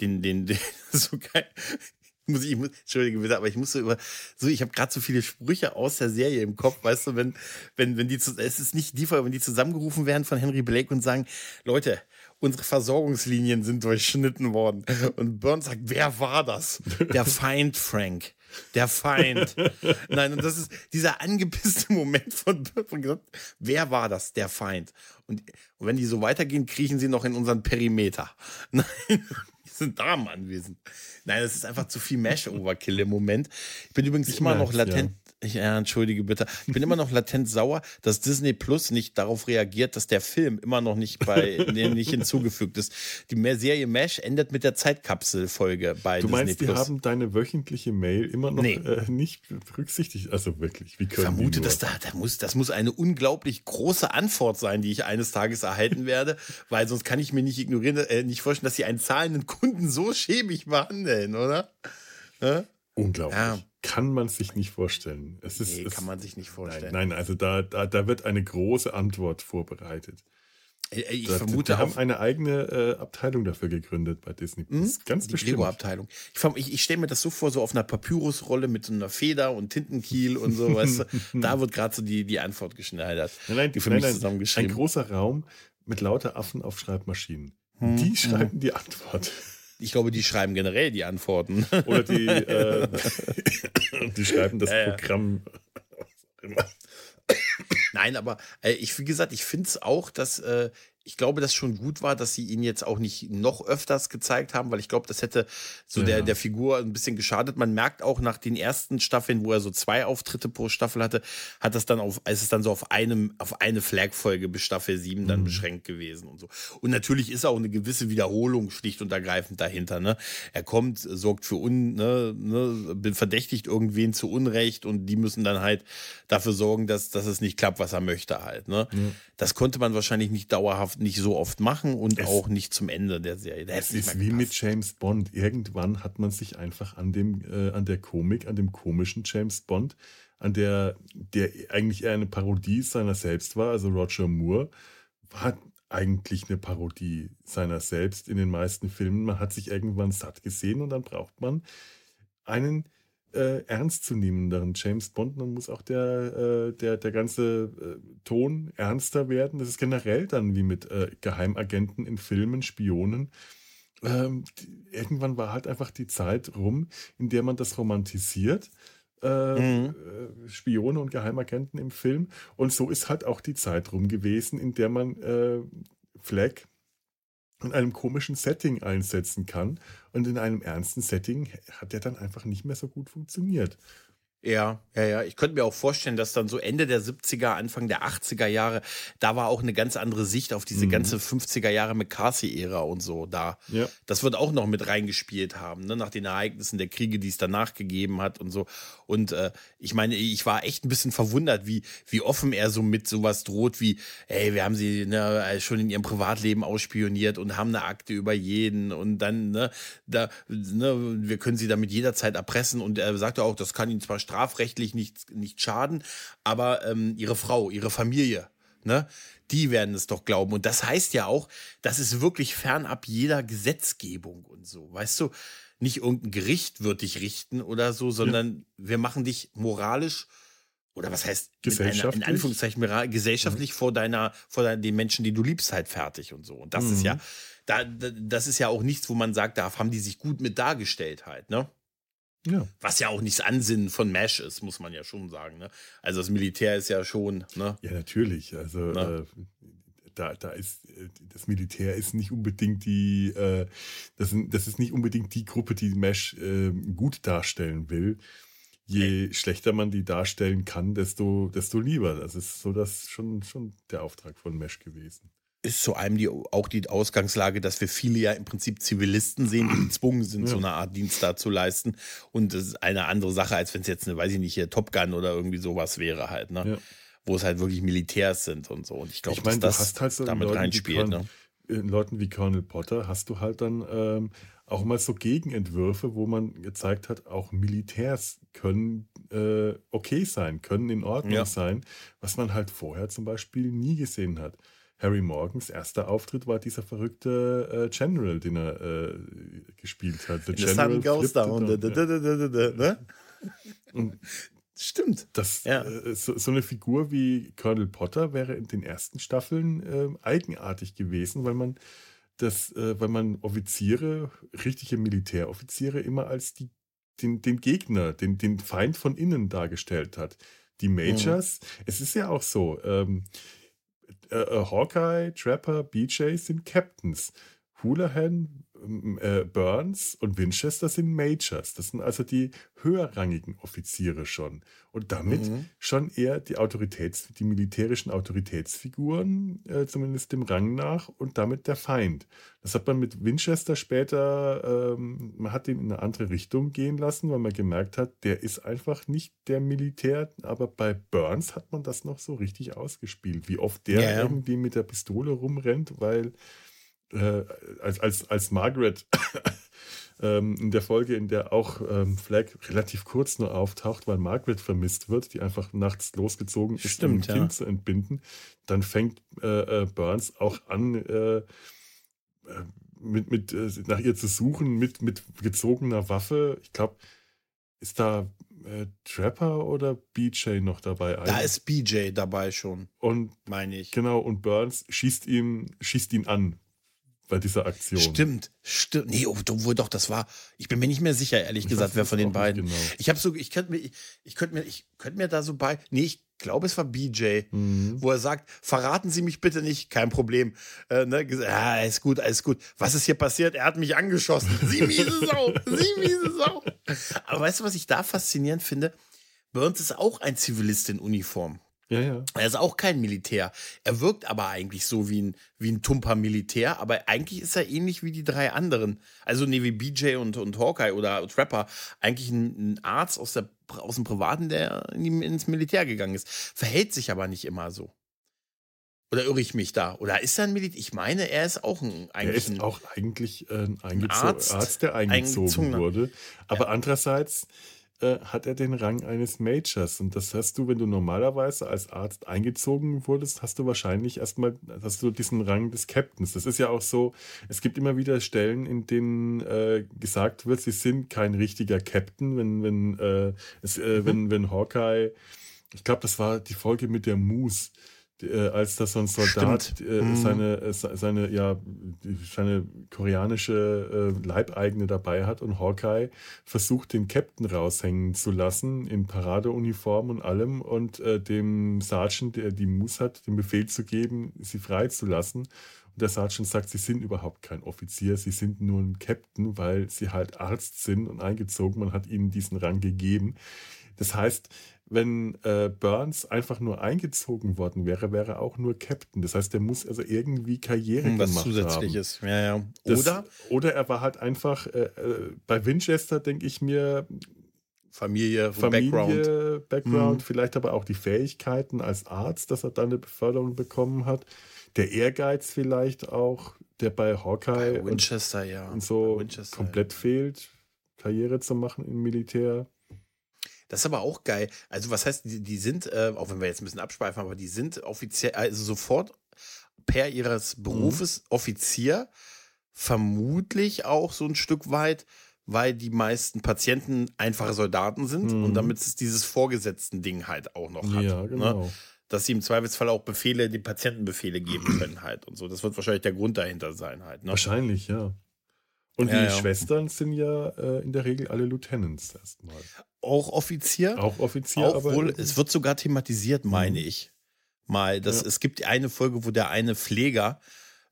den, den, den so geil, muss ich, entschuldige bitte, aber ich muss so über, so, ich habe gerade so viele Sprüche aus der Serie im Kopf, weißt du, wenn, wenn, wenn die, es ist nicht die Folge, wenn die zusammengerufen werden von Henry Blake und sagen, Leute, unsere Versorgungslinien sind durchschnitten worden. Und Burns sagt, wer war das? Der Feind, Frank. Der Feind. Nein, und das ist dieser angepisste Moment von, von gesagt, wer war das? Der Feind. Und, und wenn die so weitergehen, kriechen sie noch in unseren Perimeter. Nein, sind Damen anwesend. Nein, das ist einfach zu viel Mesh-Overkill im Moment. Ich bin übrigens ich immer noch latent. Ich, ja, entschuldige bitte. Ich bin immer noch latent sauer, dass Disney Plus nicht darauf reagiert, dass der Film immer noch nicht bei nicht hinzugefügt ist. Die Serie Mesh endet mit der Zeitkapsel-Folge bei du Disney meinst, Plus. Die haben deine wöchentliche Mail immer noch nee. äh, nicht berücksichtigt? Also wirklich, wie können Ich vermute, dass da, da muss, das muss eine unglaublich große Antwort sein, die ich eines Tages erhalten werde, weil sonst kann ich mir nicht ignorieren, äh, nicht vorstellen, dass sie einen zahlenden Kunden so schäbig behandeln, oder? Ja? Unglaublich. Ja. Kann man sich nicht vorstellen. Es ist, nee, es, kann man sich nicht vorstellen. Nein, nein also da, da, da wird eine große Antwort vorbereitet. Ich da, vermute, die haben eine eigene äh, Abteilung dafür gegründet bei Disney. Hm? Ganz die bestimmt. Lego-Abteilung. Ich, ich, ich stelle mir das so vor, so auf einer Papyrusrolle mit so einer Feder und Tintenkiel und so, weißt du, da wird gerade so die, die Antwort geschneidert. Nein, nein, die für nein, mich zusammengeschrieben. Ein großer Raum mit lauter Affen auf Schreibmaschinen. Hm, die hm. schreiben hm. die Antwort. Ich glaube, die schreiben generell die Antworten. Oder die, äh, die schreiben das äh, Programm. Nein, aber äh, ich, wie gesagt, ich finde es auch, dass äh, ich glaube, dass schon gut war, dass sie ihn jetzt auch nicht noch öfters gezeigt haben, weil ich glaube, das hätte so ja. der, der Figur ein bisschen geschadet. Man merkt auch nach den ersten Staffeln, wo er so zwei Auftritte pro Staffel hatte, hat das dann auf, ist es dann so auf einem, auf eine Flagfolge bis Staffel 7 dann mhm. beschränkt gewesen und so. Und natürlich ist auch eine gewisse Wiederholung schlicht und ergreifend dahinter, ne? Er kommt, sorgt für un, ne, ne, verdächtigt irgendwen zu Unrecht und die müssen dann halt dafür sorgen, dass, dass es nicht klappt, was er möchte halt, ne? Mhm. Das konnte man wahrscheinlich nicht dauerhaft nicht so oft machen und es, auch nicht zum Ende der Serie. es ist wie mit James Bond. Irgendwann hat man sich einfach an dem, äh, an der Komik, an dem komischen James Bond, an der, der eigentlich eher eine Parodie seiner selbst war, also Roger Moore, war eigentlich eine Parodie seiner selbst in den meisten Filmen. Man hat sich irgendwann satt gesehen und dann braucht man einen äh, ernstzunehmenderen James Bond. Dann muss auch der, äh, der, der ganze äh, Ton ernster werden. Das ist generell dann wie mit äh, Geheimagenten in Filmen, Spionen. Ähm, die, irgendwann war halt einfach die Zeit rum, in der man das romantisiert. Äh, mhm. Äh, Spione und Geheimagenten im Film. Und so ist halt auch die Zeit rum gewesen, in der man äh, Flag in einem komischen Setting einsetzen kann. Und in einem ernsten Setting hat der dann einfach nicht mehr so gut funktioniert. Ja, ja, ja. Ich könnte mir auch vorstellen, dass dann so Ende der 70er, Anfang der 80er Jahre, da war auch eine ganz andere Sicht auf diese mhm. ganze 50er Jahre McCarthy-Ära und so da. Ja. Das wird auch noch mit reingespielt haben, ne? nach den Ereignissen der Kriege, die es danach gegeben hat und so. Und äh, ich meine, ich war echt ein bisschen verwundert, wie, wie offen er so mit sowas droht, wie, ey, wir haben sie ne, schon in ihrem Privatleben ausspioniert und haben eine Akte über jeden und dann, ne, da, ne, wir können sie damit jederzeit erpressen. Und er sagte auch, das kann ihn zwar strafrechtlich nicht, nicht schaden, aber ähm, ihre Frau, ihre Familie, ne, die werden es doch glauben. Und das heißt ja auch, das ist wirklich fernab jeder Gesetzgebung und so. Weißt du, nicht irgendein Gericht wird dich richten oder so, sondern ja. wir machen dich moralisch oder was heißt gesellschaftlich? Einer, in Anführungszeichen gesellschaftlich mhm. vor deiner vor deiner, den Menschen, die du liebst, halt fertig und so. Und das mhm. ist ja da, das ist ja auch nichts, wo man sagt, da haben die sich gut mit dargestellt halt, ne? Ja. Was ja auch nicht das Ansinnen von Mesh ist, muss man ja schon sagen. Ne? Also das Militär ist ja schon. Ne? Ja, natürlich. Also äh, da, da ist äh, das Militär ist nicht unbedingt die, äh, das, das ist nicht unbedingt die Gruppe, die Mesh äh, gut darstellen will. Je okay. schlechter man die darstellen kann, desto, desto lieber. Das ist so das schon, schon der Auftrag von Mesh gewesen ist zu einem die, auch die Ausgangslage, dass wir viele ja im Prinzip Zivilisten sehen, die gezwungen sind, ja. so eine Art Dienst da zu leisten. Und das ist eine andere Sache, als wenn es jetzt eine, weiß ich nicht, hier Top Gun oder irgendwie sowas wäre halt, ne? Ja. Wo es halt wirklich Militärs sind und so. Und ich glaube, dass das halt so damit Leuten reinspielt. ne? In Leuten wie Colonel Potter hast du halt dann ähm, auch mal so Gegenentwürfe, wo man gezeigt hat, auch Militärs können äh, okay sein, können in Ordnung ja. sein, was man halt vorher zum Beispiel nie gesehen hat. Harry Morgans erster Auftritt war dieser verrückte äh, General, den er äh, gespielt hat. The, The Sun goes down. Stimmt. Das, ja. äh, so, so, eine Figur wie Colonel Potter wäre in den ersten Staffeln äh, eigenartig gewesen, weil man das, äh, weil man Offiziere, richtige Militäroffiziere, immer als die, den, den Gegner, den, den Feind von innen dargestellt hat. Die Majors, mhm. es ist ja auch so, ähm, äh, äh, Hawkeye, Trapper, BJ sind Captains. Houlihan, äh, Burns und Winchester sind Majors. Das sind also die höherrangigen Offiziere schon. Und damit mhm. schon eher die Autoritäts-, die militärischen Autoritätsfiguren, äh, zumindest dem Rang nach, und damit der Feind. Das hat man mit Winchester später, ähm, man hat ihn in eine andere Richtung gehen lassen, weil man gemerkt hat, der ist einfach nicht der Militär. Aber bei Burns hat man das noch so richtig ausgespielt, wie oft der ja. irgendwie mit der Pistole rumrennt, weil äh, als, als, als Margaret ähm, in der Folge, in der auch ähm, Flag relativ kurz nur auftaucht, weil Margaret vermisst wird, die einfach nachts losgezogen ist, Stimmt, um ein ja. Kind zu entbinden, dann fängt äh, äh, Burns auch an, äh, äh mit, mit, äh, nach ihr zu suchen, mit, mit gezogener Waffe. Ich glaube, ist da äh, Trapper oder BJ noch dabei? Da ist BJ dabei schon. Und meine ich. Genau, und Burns schießt ihn, schießt ihn an, bei dieser Aktion. Stimmt, stimmt. Nee, obwohl doch, das war, ich bin mir nicht mehr sicher, ehrlich ich gesagt, wer von den beiden. Genau. Ich habe so, ich könnte mir, ich, ich könnte mir, ich könnte mir da so bei, nee, ich glaube, es war BJ, mhm. wo er sagt, verraten Sie mich bitte nicht, kein Problem. Äh, ne, ah, ist gut, alles gut. Was ist hier passiert? Er hat mich angeschossen. Sie miese Sau, Sie miese Sau. Aber weißt du, was ich da faszinierend finde? Burns ist auch ein Zivilist in Uniform. Ja, ja. Er ist auch kein Militär. Er wirkt aber eigentlich so wie ein, wie ein tumper Militär, aber eigentlich ist er ähnlich wie die drei anderen. Also, nee, wie BJ und, und Hawkeye oder Trapper. Eigentlich ein, ein Arzt aus, der, aus dem Privaten, der in, ins Militär gegangen ist. Verhält sich aber nicht immer so. Oder irre ich mich da? Oder ist er ein Militär? Ich meine, er ist auch ein eigentlich. Er ist auch eigentlich äh, ein Arzt, Arzt, der eingezogen wurde. Aber ja. andererseits äh, hat er den Rang eines Majors. Und das hast du, wenn du normalerweise als Arzt eingezogen wurdest, hast du wahrscheinlich erstmal, hast du diesen Rang des Captains. Das ist ja auch so, es gibt immer wieder Stellen, in denen äh, gesagt wird, sie sind kein richtiger Captain, wenn, wenn, äh, es, äh, mhm. wenn, wenn Hawkeye, ich glaube, das war die Folge mit der Moose äh, als da so ein Soldat äh, mhm. seine, äh, seine, ja, seine koreanische äh, Leibeigene dabei hat und Hawkeye versucht, den Captain raushängen zu lassen in Paradeuniform und allem und äh, dem Sergeant, der die Muss hat, den Befehl zu geben, sie freizulassen. Und der Sergeant sagt, sie sind überhaupt kein Offizier, sie sind nur ein Captain, weil sie halt Arzt sind und eingezogen. Man hat ihnen diesen Rang gegeben. Das heißt, wenn äh, Burns einfach nur eingezogen worden wäre, wäre er auch nur Captain. Das heißt, der muss also irgendwie Karriere hm, was gemacht zusätzliches. haben. Ja, ja. Oder? Das, oder er war halt einfach, äh, äh bei Winchester denke ich mir, Familie, Familie Background, Background mhm. vielleicht aber auch die Fähigkeiten als Arzt, dass er dann eine Beförderung bekommen hat. Der Ehrgeiz vielleicht auch, der bei Hawkeye bei Winchester, und, ja. und so komplett ja. fehlt, Karriere zu machen im Militär. Das ist aber auch geil. Also, was heißt, die, die sind, äh, auch wenn wir jetzt ein bisschen abschweifen, aber die sind offiziell, also sofort per ihres Berufes mhm. Offizier, vermutlich auch so ein Stück weit, weil die meisten Patienten einfache Soldaten sind mhm. und damit es dieses Vorgesetzten-Ding halt auch noch hat. Ja, ne? genau. Ne? Dass sie im Zweifelsfall auch Befehle, den Patienten Befehle geben können halt und so. Das wird wahrscheinlich der Grund dahinter sein halt. Ne? Wahrscheinlich, ja. Und ja, die ja. Schwestern sind ja äh, in der Regel alle Lieutenants erstmal. Auch Offizier? Auch Offizier, auch aber. Es wird sogar thematisiert, meine mhm. ich. Mal. Das, ja. Es gibt eine Folge, wo der eine Pfleger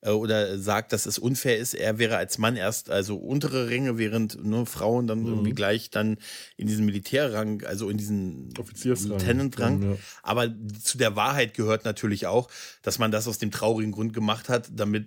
äh, oder sagt, dass es unfair ist, er wäre als Mann erst, also untere Ränge, während nur Frauen dann mhm. irgendwie gleich dann in diesen Militärrang, also in diesen Lieutenant-Rang. Ja. Aber zu der Wahrheit gehört natürlich auch, dass man das aus dem traurigen Grund gemacht hat, damit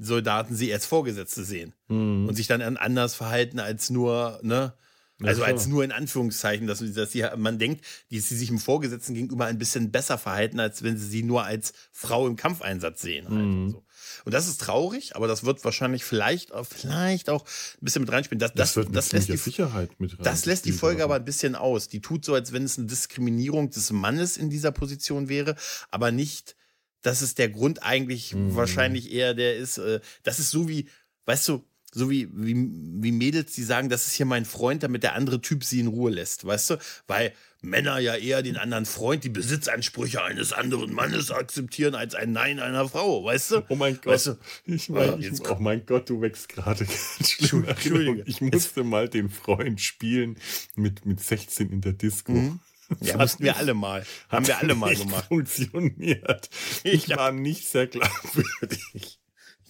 Soldaten sie als Vorgesetzte sehen mhm. und sich dann anders verhalten als nur, ne? Also als nur in Anführungszeichen, dass, dass sie, man denkt, dass sie sich im Vorgesetzten gegenüber ein bisschen besser verhalten, als wenn sie sie nur als Frau im Kampfeinsatz sehen. Halt mhm. und, so. und das ist traurig, aber das wird wahrscheinlich vielleicht, vielleicht auch ein bisschen mit reinspielen. Das, das, das, das lässt die Sicherheit mit rein. Das lässt die Folge aber ein bisschen aus. Die tut so, als wenn es eine Diskriminierung des Mannes in dieser Position wäre, aber nicht das ist der Grund eigentlich mhm. wahrscheinlich eher der ist, äh, das ist so wie, weißt du, so wie, wie, wie Mädels, die sagen, das ist hier mein Freund, damit der andere Typ sie in Ruhe lässt, weißt du? Weil Männer ja eher den anderen Freund, die Besitzansprüche eines anderen Mannes akzeptieren als ein Nein einer Frau, weißt du? Oh mein Gott. Weißt du? Ich meine, ah, jetzt, oh mein Gott, du wächst gerade ganz schlimm. Entschuldigung. Ich musste mal den Freund spielen mit, mit 16 in der Disco. Mhm. Ja, mussten wir alle mal. Haben wir alle mal gemacht. Funktioniert. Ich war nicht sehr glaubwürdig.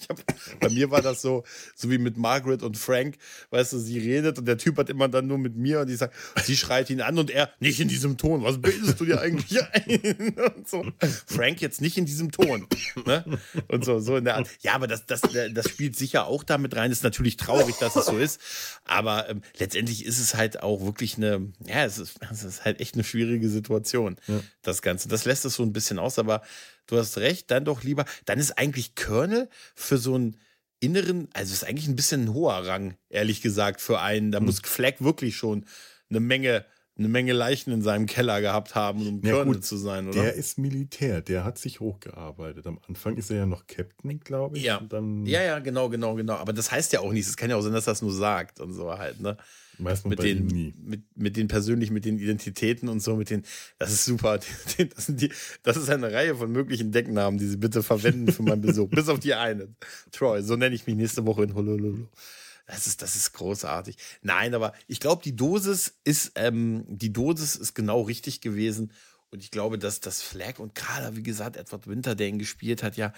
Hab, bei mir war das so, so wie mit Margaret und Frank, weißt du, sie redet und der Typ hat immer dann nur mit mir und die sagt, sie schreit ihn an und er nicht in diesem Ton. Was bildest du dir eigentlich ein? Und so. Frank jetzt nicht in diesem Ton. Ne? Und so, so in der Art. Ja, aber das, das, das spielt sicher auch damit rein. Ist natürlich traurig, dass es so ist. Aber ähm, letztendlich ist es halt auch wirklich eine, ja, es ist, es ist halt echt eine schwierige Situation. Ja. Das Ganze. Das lässt es so ein bisschen aus, aber du hast recht, dann doch lieber. Dann ist eigentlich Colonel für so einen inneren, also ist eigentlich ein bisschen ein hoher Rang, ehrlich gesagt, für einen. Da hm. muss Fleck wirklich schon eine Menge, eine Menge Leichen in seinem Keller gehabt haben, um ja, Colonel gut, zu sein, oder? Der ist Militär, der hat sich hochgearbeitet. Am Anfang ist er ja noch Captain, glaube ich. Ja. ja, ja, genau, genau, genau. Aber das heißt ja auch nichts. Es kann ja auch sein, dass er das nur sagt und so halt, ne? Weiß mit den, Mit, mit den persönlich, mit den Identitäten und so, mit den, das ist super. Das, sind die, das ist eine Reihe von möglichen Decknamen, die Sie bitte verwenden für meinen Besuch. Bis auf die eine. Troy, so nenne ich mich nächste Woche in Honolulu. Das ist, das ist großartig. Nein, aber ich glaube, die Dosis ist, ähm, die Dosis ist genau richtig gewesen. Und ich glaube, dass das Flag und gerade, wie gesagt, Edward Winter, der ihn gespielt hat, ja,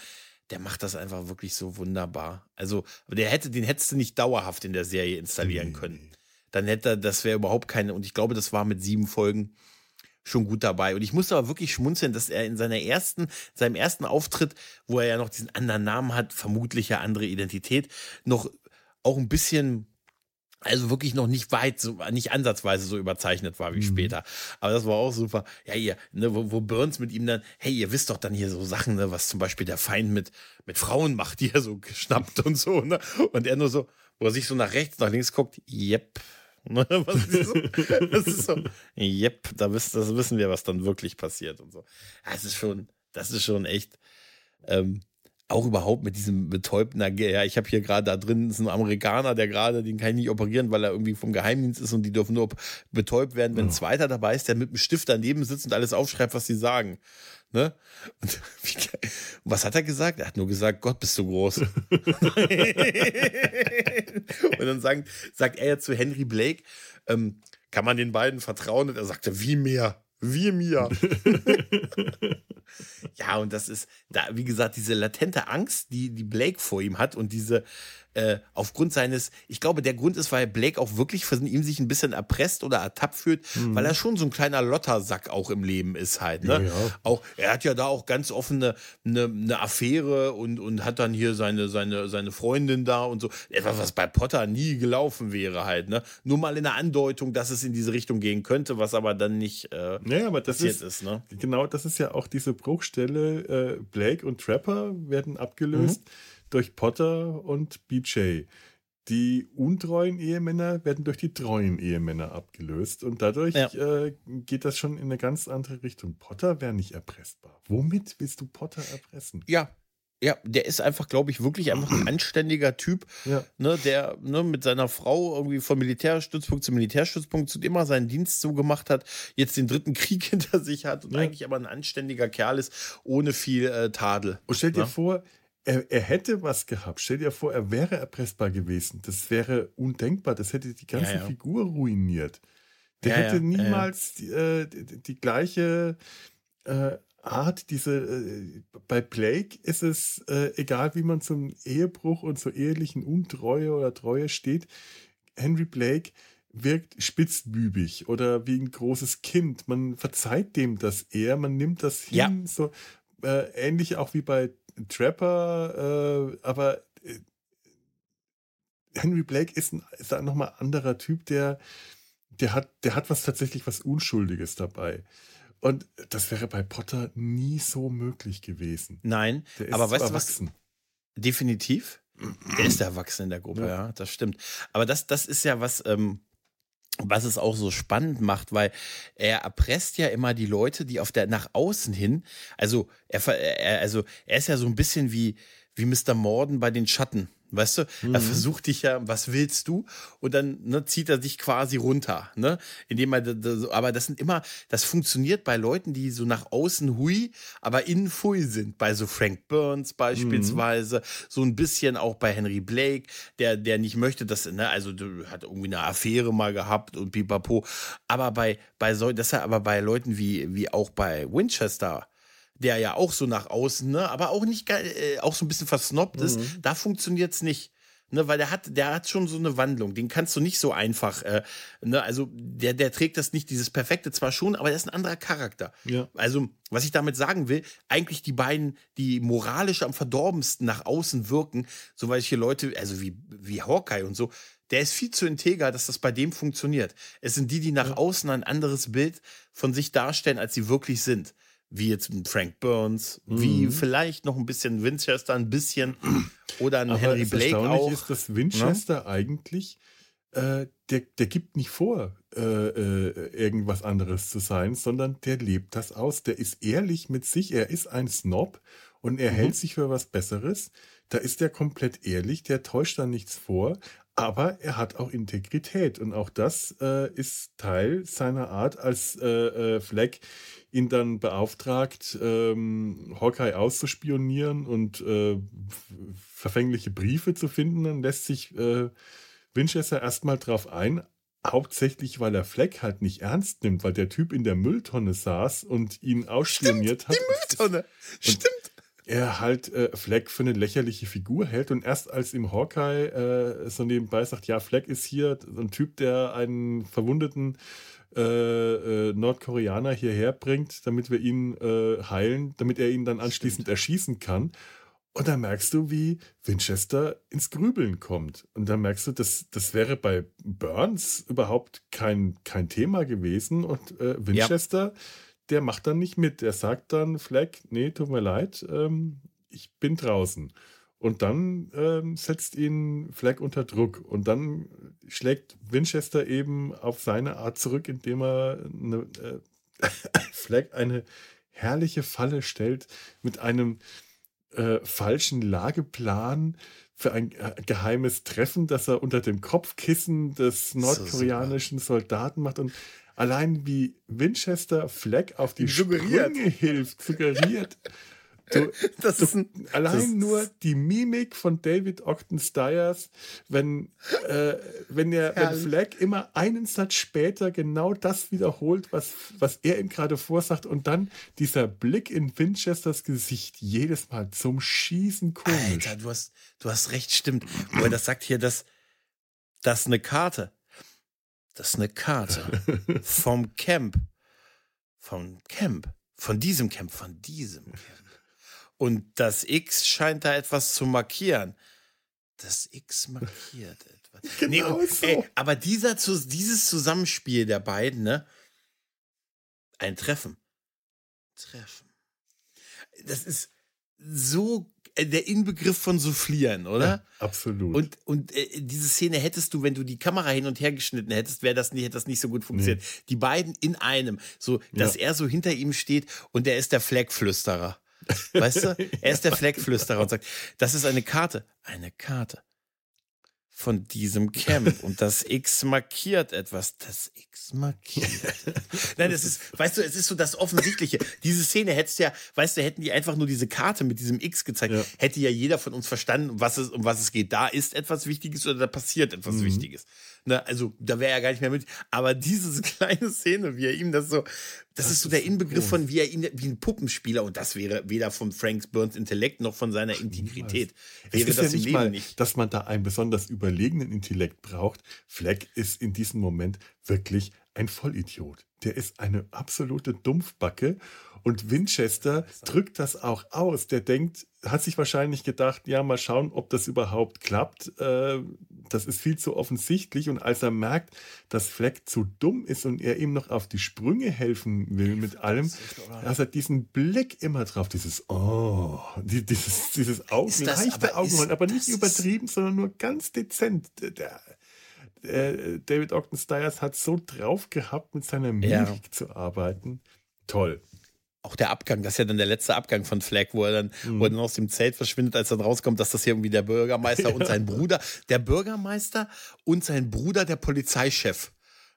der macht das einfach wirklich so wunderbar. Also, der hätte, den hättest du nicht dauerhaft in der Serie installieren können dann hätte er, das wäre überhaupt keine, und ich glaube, das war mit sieben Folgen schon gut dabei. Und ich musste aber wirklich schmunzeln, dass er in seiner ersten, seinem ersten Auftritt, wo er ja noch diesen anderen Namen hat, vermutlich ja andere Identität, noch auch ein bisschen also wirklich noch nicht weit, so, nicht ansatzweise so überzeichnet war wie mhm. später. Aber das war auch super. Ja, ihr, ne, wo, wo Burns mit ihm dann, hey, ihr wisst doch dann hier so Sachen, ne, was zum Beispiel der Feind mit, mit Frauen macht, die er so geschnappt und so, ne? Und er nur so, wo er sich so nach rechts, nach links guckt, yep. Ne, was ist so? Das ist so, yep, da wisst, das wissen wir, was dann wirklich passiert und so. Das ist schon, das ist schon echt. Ähm, auch überhaupt mit diesem betäubten, ja, ich habe hier gerade da drin, ist ein Amerikaner, der gerade, den kann ich nicht operieren, weil er irgendwie vom Geheimdienst ist und die dürfen nur betäubt werden, wenn ein zweiter dabei ist, der mit dem Stift daneben sitzt und alles aufschreibt, was sie sagen. Ne? Und, was hat er gesagt? Er hat nur gesagt, Gott, bist du groß. und dann sagen, sagt er ja zu Henry Blake, ähm, kann man den beiden vertrauen? Und er sagte, wie mir? Wie mir? ja, und das ist, da, wie gesagt, diese latente Angst, die, die Blake vor ihm hat und diese, äh, aufgrund seines, ich glaube, der Grund ist, weil Blake auch wirklich von ihm sich ein bisschen erpresst oder ertappt fühlt, mhm. weil er schon so ein kleiner Lottersack auch im Leben ist halt. Ne? Ja, ja. Auch, er hat ja da auch ganz offene eine, eine Affäre und, und hat dann hier seine, seine, seine Freundin da und so. Etwas, was bei Potter nie gelaufen wäre halt. Ne? Nur mal in der Andeutung, dass es in diese Richtung gehen könnte, was aber dann nicht äh, ja, aber das passiert ist, ist ne? Genau, das ist ja auch diese Bruchstelle. Äh, Blake und Trapper werden abgelöst. Mhm durch Potter und BJ. Die untreuen Ehemänner werden durch die treuen Ehemänner abgelöst und dadurch ja. äh, geht das schon in eine ganz andere Richtung. Potter wäre nicht erpressbar. Womit willst du Potter erpressen? Ja, ja, der ist einfach, glaube ich, wirklich einfach ein anständiger Typ, ja. ne, der ne, mit seiner Frau irgendwie von Militärstützpunkt zu Militärstützpunkt zu dem er seinen Dienst so gemacht hat, jetzt den dritten Krieg hinter sich hat und ja. eigentlich aber ein anständiger Kerl ist, ohne viel äh, Tadel. Und stell dir ne? vor, er, er, hätte was gehabt. Stell dir vor, er wäre erpressbar gewesen. Das wäre undenkbar. Das hätte die ganze ja, ja. Figur ruiniert. Der ja, hätte niemals die, äh, die, die, gleiche äh, Art, diese. Äh, bei Blake ist es äh, egal, wie man zum Ehebruch und zur ehelichen Untreue oder Treue steht. Henry Blake wirkt spitzbübig oder wie ein großes Kind. Man verzeiht dem das eher, man nimmt das hin, so äh, ähnlich auch wie bei Trapper, äh, aber äh, Henry Blake ist, ein, ist ein nochmal anderer Typ, der, der, hat, der hat was tatsächlich was Unschuldiges dabei. Und das wäre bei Potter nie so möglich gewesen. Nein, aber weißt du was? Definitiv. Der ist erwachsen in der Gruppe, ja. ja, das stimmt. Aber das, das ist ja was, ähm, was es auch so spannend macht, weil er erpresst ja immer die Leute, die auf der nach außen hin, also er, also er ist ja so ein bisschen wie wie Mr. Morden bei den Schatten. Weißt du, mhm. er versucht dich ja, was willst du? Und dann ne, zieht er dich quasi runter, ne? Indem er, aber das sind immer, das funktioniert bei Leuten, die so nach außen hui, aber innen fui sind. Bei so Frank Burns beispielsweise, mhm. so ein bisschen auch bei Henry Blake, der, der nicht möchte, dass, ne, also hat irgendwie eine Affäre mal gehabt und pipapo. Aber bei, bei so, das ist aber bei Leuten wie, wie auch bei Winchester, der ja auch so nach außen, ne, aber auch nicht äh, auch so ein bisschen versnobbt mhm. ist, da funktioniert es nicht. Ne, weil der hat, der hat schon so eine Wandlung. Den kannst du nicht so einfach, äh, ne, also der, der trägt das nicht, dieses Perfekte zwar schon, aber der ist ein anderer Charakter. Ja. Also, was ich damit sagen will, eigentlich die beiden, die moralisch am verdorbensten nach außen wirken, so welche Leute, also wie, wie Hawkeye und so, der ist viel zu integer, dass das bei dem funktioniert. Es sind die, die nach ja. außen ein anderes Bild von sich darstellen, als sie wirklich sind wie jetzt ein Frank Burns, mhm. wie vielleicht noch ein bisschen Winchester, ein bisschen oder ein Aber Henry Blake auch. ist, dass Winchester ja? eigentlich, äh, der, der gibt nicht vor, äh, äh, irgendwas anderes zu sein, sondern der lebt das aus. Der ist ehrlich mit sich, er ist ein Snob und er mhm. hält sich für was Besseres. Da ist er komplett ehrlich, der täuscht da nichts vor, aber er hat auch Integrität und auch das äh, ist Teil seiner Art, als äh, äh, Fleck ihn dann beauftragt, ähm, Hawkeye auszuspionieren und äh, verfängliche Briefe zu finden. Dann lässt sich äh, Winchester erstmal drauf ein, hauptsächlich weil er Fleck halt nicht ernst nimmt, weil der Typ in der Mülltonne saß und ihn ausspioniert Stimmt, hat. Die Mülltonne. Stimmt er halt äh, Fleck für eine lächerliche Figur hält und erst als ihm Hawkeye äh, so nebenbei sagt, ja, Fleck ist hier so ein Typ, der einen verwundeten äh, äh, Nordkoreaner hierher bringt, damit wir ihn äh, heilen, damit er ihn dann anschließend Stimmt. erschießen kann. Und dann merkst du, wie Winchester ins Grübeln kommt. Und dann merkst du, das, das wäre bei Burns überhaupt kein, kein Thema gewesen. Und äh, Winchester, ja. der macht dann nicht mit. Der sagt dann, Fleck, nee, tut mir leid, ähm, ich bin draußen. Und dann ähm, setzt ihn Fleck unter Druck. Und dann schlägt Winchester eben auf seine Art zurück, indem er eine, äh, Fleck eine herrliche Falle stellt mit einem äh, falschen Lageplan für ein äh, geheimes Treffen, das er unter dem Kopfkissen des nordkoreanischen Soldaten macht. Und allein wie Winchester Fleck auf die Sprünge hilft, suggeriert. Du, das ist ein, allein das nur die Mimik von David Ogden Stiers, wenn, äh, wenn, er, wenn Fleck immer einen Satz später genau das wiederholt, was, was er ihm gerade vorsagt, und dann dieser Blick in Winchesters Gesicht jedes Mal zum Schießen komisch. Alter, du hast, du hast recht, stimmt. Wo er das sagt hier, dass das eine Karte. Das ist eine Karte vom Camp. Vom Camp. Von diesem Camp, von diesem Camp. Und das X scheint da etwas zu markieren. Das X markiert etwas. Genau nee, so. ey, aber dieser, dieses Zusammenspiel der beiden, ne? Ein Treffen. Treffen. Das ist so äh, der Inbegriff von Soufflieren, oder? Ja, absolut. Und, und äh, diese Szene hättest du, wenn du die Kamera hin und her geschnitten hättest, wäre das nicht, hätte das nicht so gut funktioniert. Nee. Die beiden in einem, so, dass ja. er so hinter ihm steht und er ist der Flagflüsterer. Weißt du? Er ist der Fleckflüsterer und sagt, das ist eine Karte. Eine Karte von diesem Camp und das X markiert etwas. Das X markiert. Nein, das ist, weißt du, es ist so das Offensichtliche. Diese Szene hättest ja, weißt du, hätten die einfach nur diese Karte mit diesem X gezeigt, ja. hätte ja jeder von uns verstanden, was es, um was es geht. Da ist etwas Wichtiges oder da passiert etwas mhm. Wichtiges. Ne, also da wäre er gar nicht mehr mit. Aber diese kleine Szene, wie er ihm das so, das, das ist so der Inbegriff von, wie er ihn, wie ein Puppenspieler, und das wäre weder von Frank Burns Intellekt noch von seiner Integrität. Es wäre ist das ja nicht Leben mal, nicht. dass man da einen besonders überlegenen Intellekt braucht. Fleck ist in diesem Moment wirklich ein Vollidiot. Der ist eine absolute Dumpfbacke und Winchester drückt das auch aus. Der denkt, hat sich wahrscheinlich gedacht, ja, mal schauen, ob das überhaupt klappt. Äh, das ist viel zu offensichtlich. Und als er merkt, dass Fleck zu dumm ist und er ihm noch auf die Sprünge helfen will mit allem, hat er diesen Blick immer drauf, dieses Oh, dieses, dieses Augen, leichte Augenrollen, aber nicht übertrieben, sondern nur ganz dezent. Der, der David Ogden Stiers hat so drauf gehabt, mit seiner Mimik ja. zu arbeiten. Toll auch der Abgang, das ist ja dann der letzte Abgang von Flag, wo er dann, mhm. wo er dann aus dem Zelt verschwindet, als dann rauskommt, dass das hier irgendwie der Bürgermeister ja. und sein Bruder, der Bürgermeister und sein Bruder, der Polizeichef.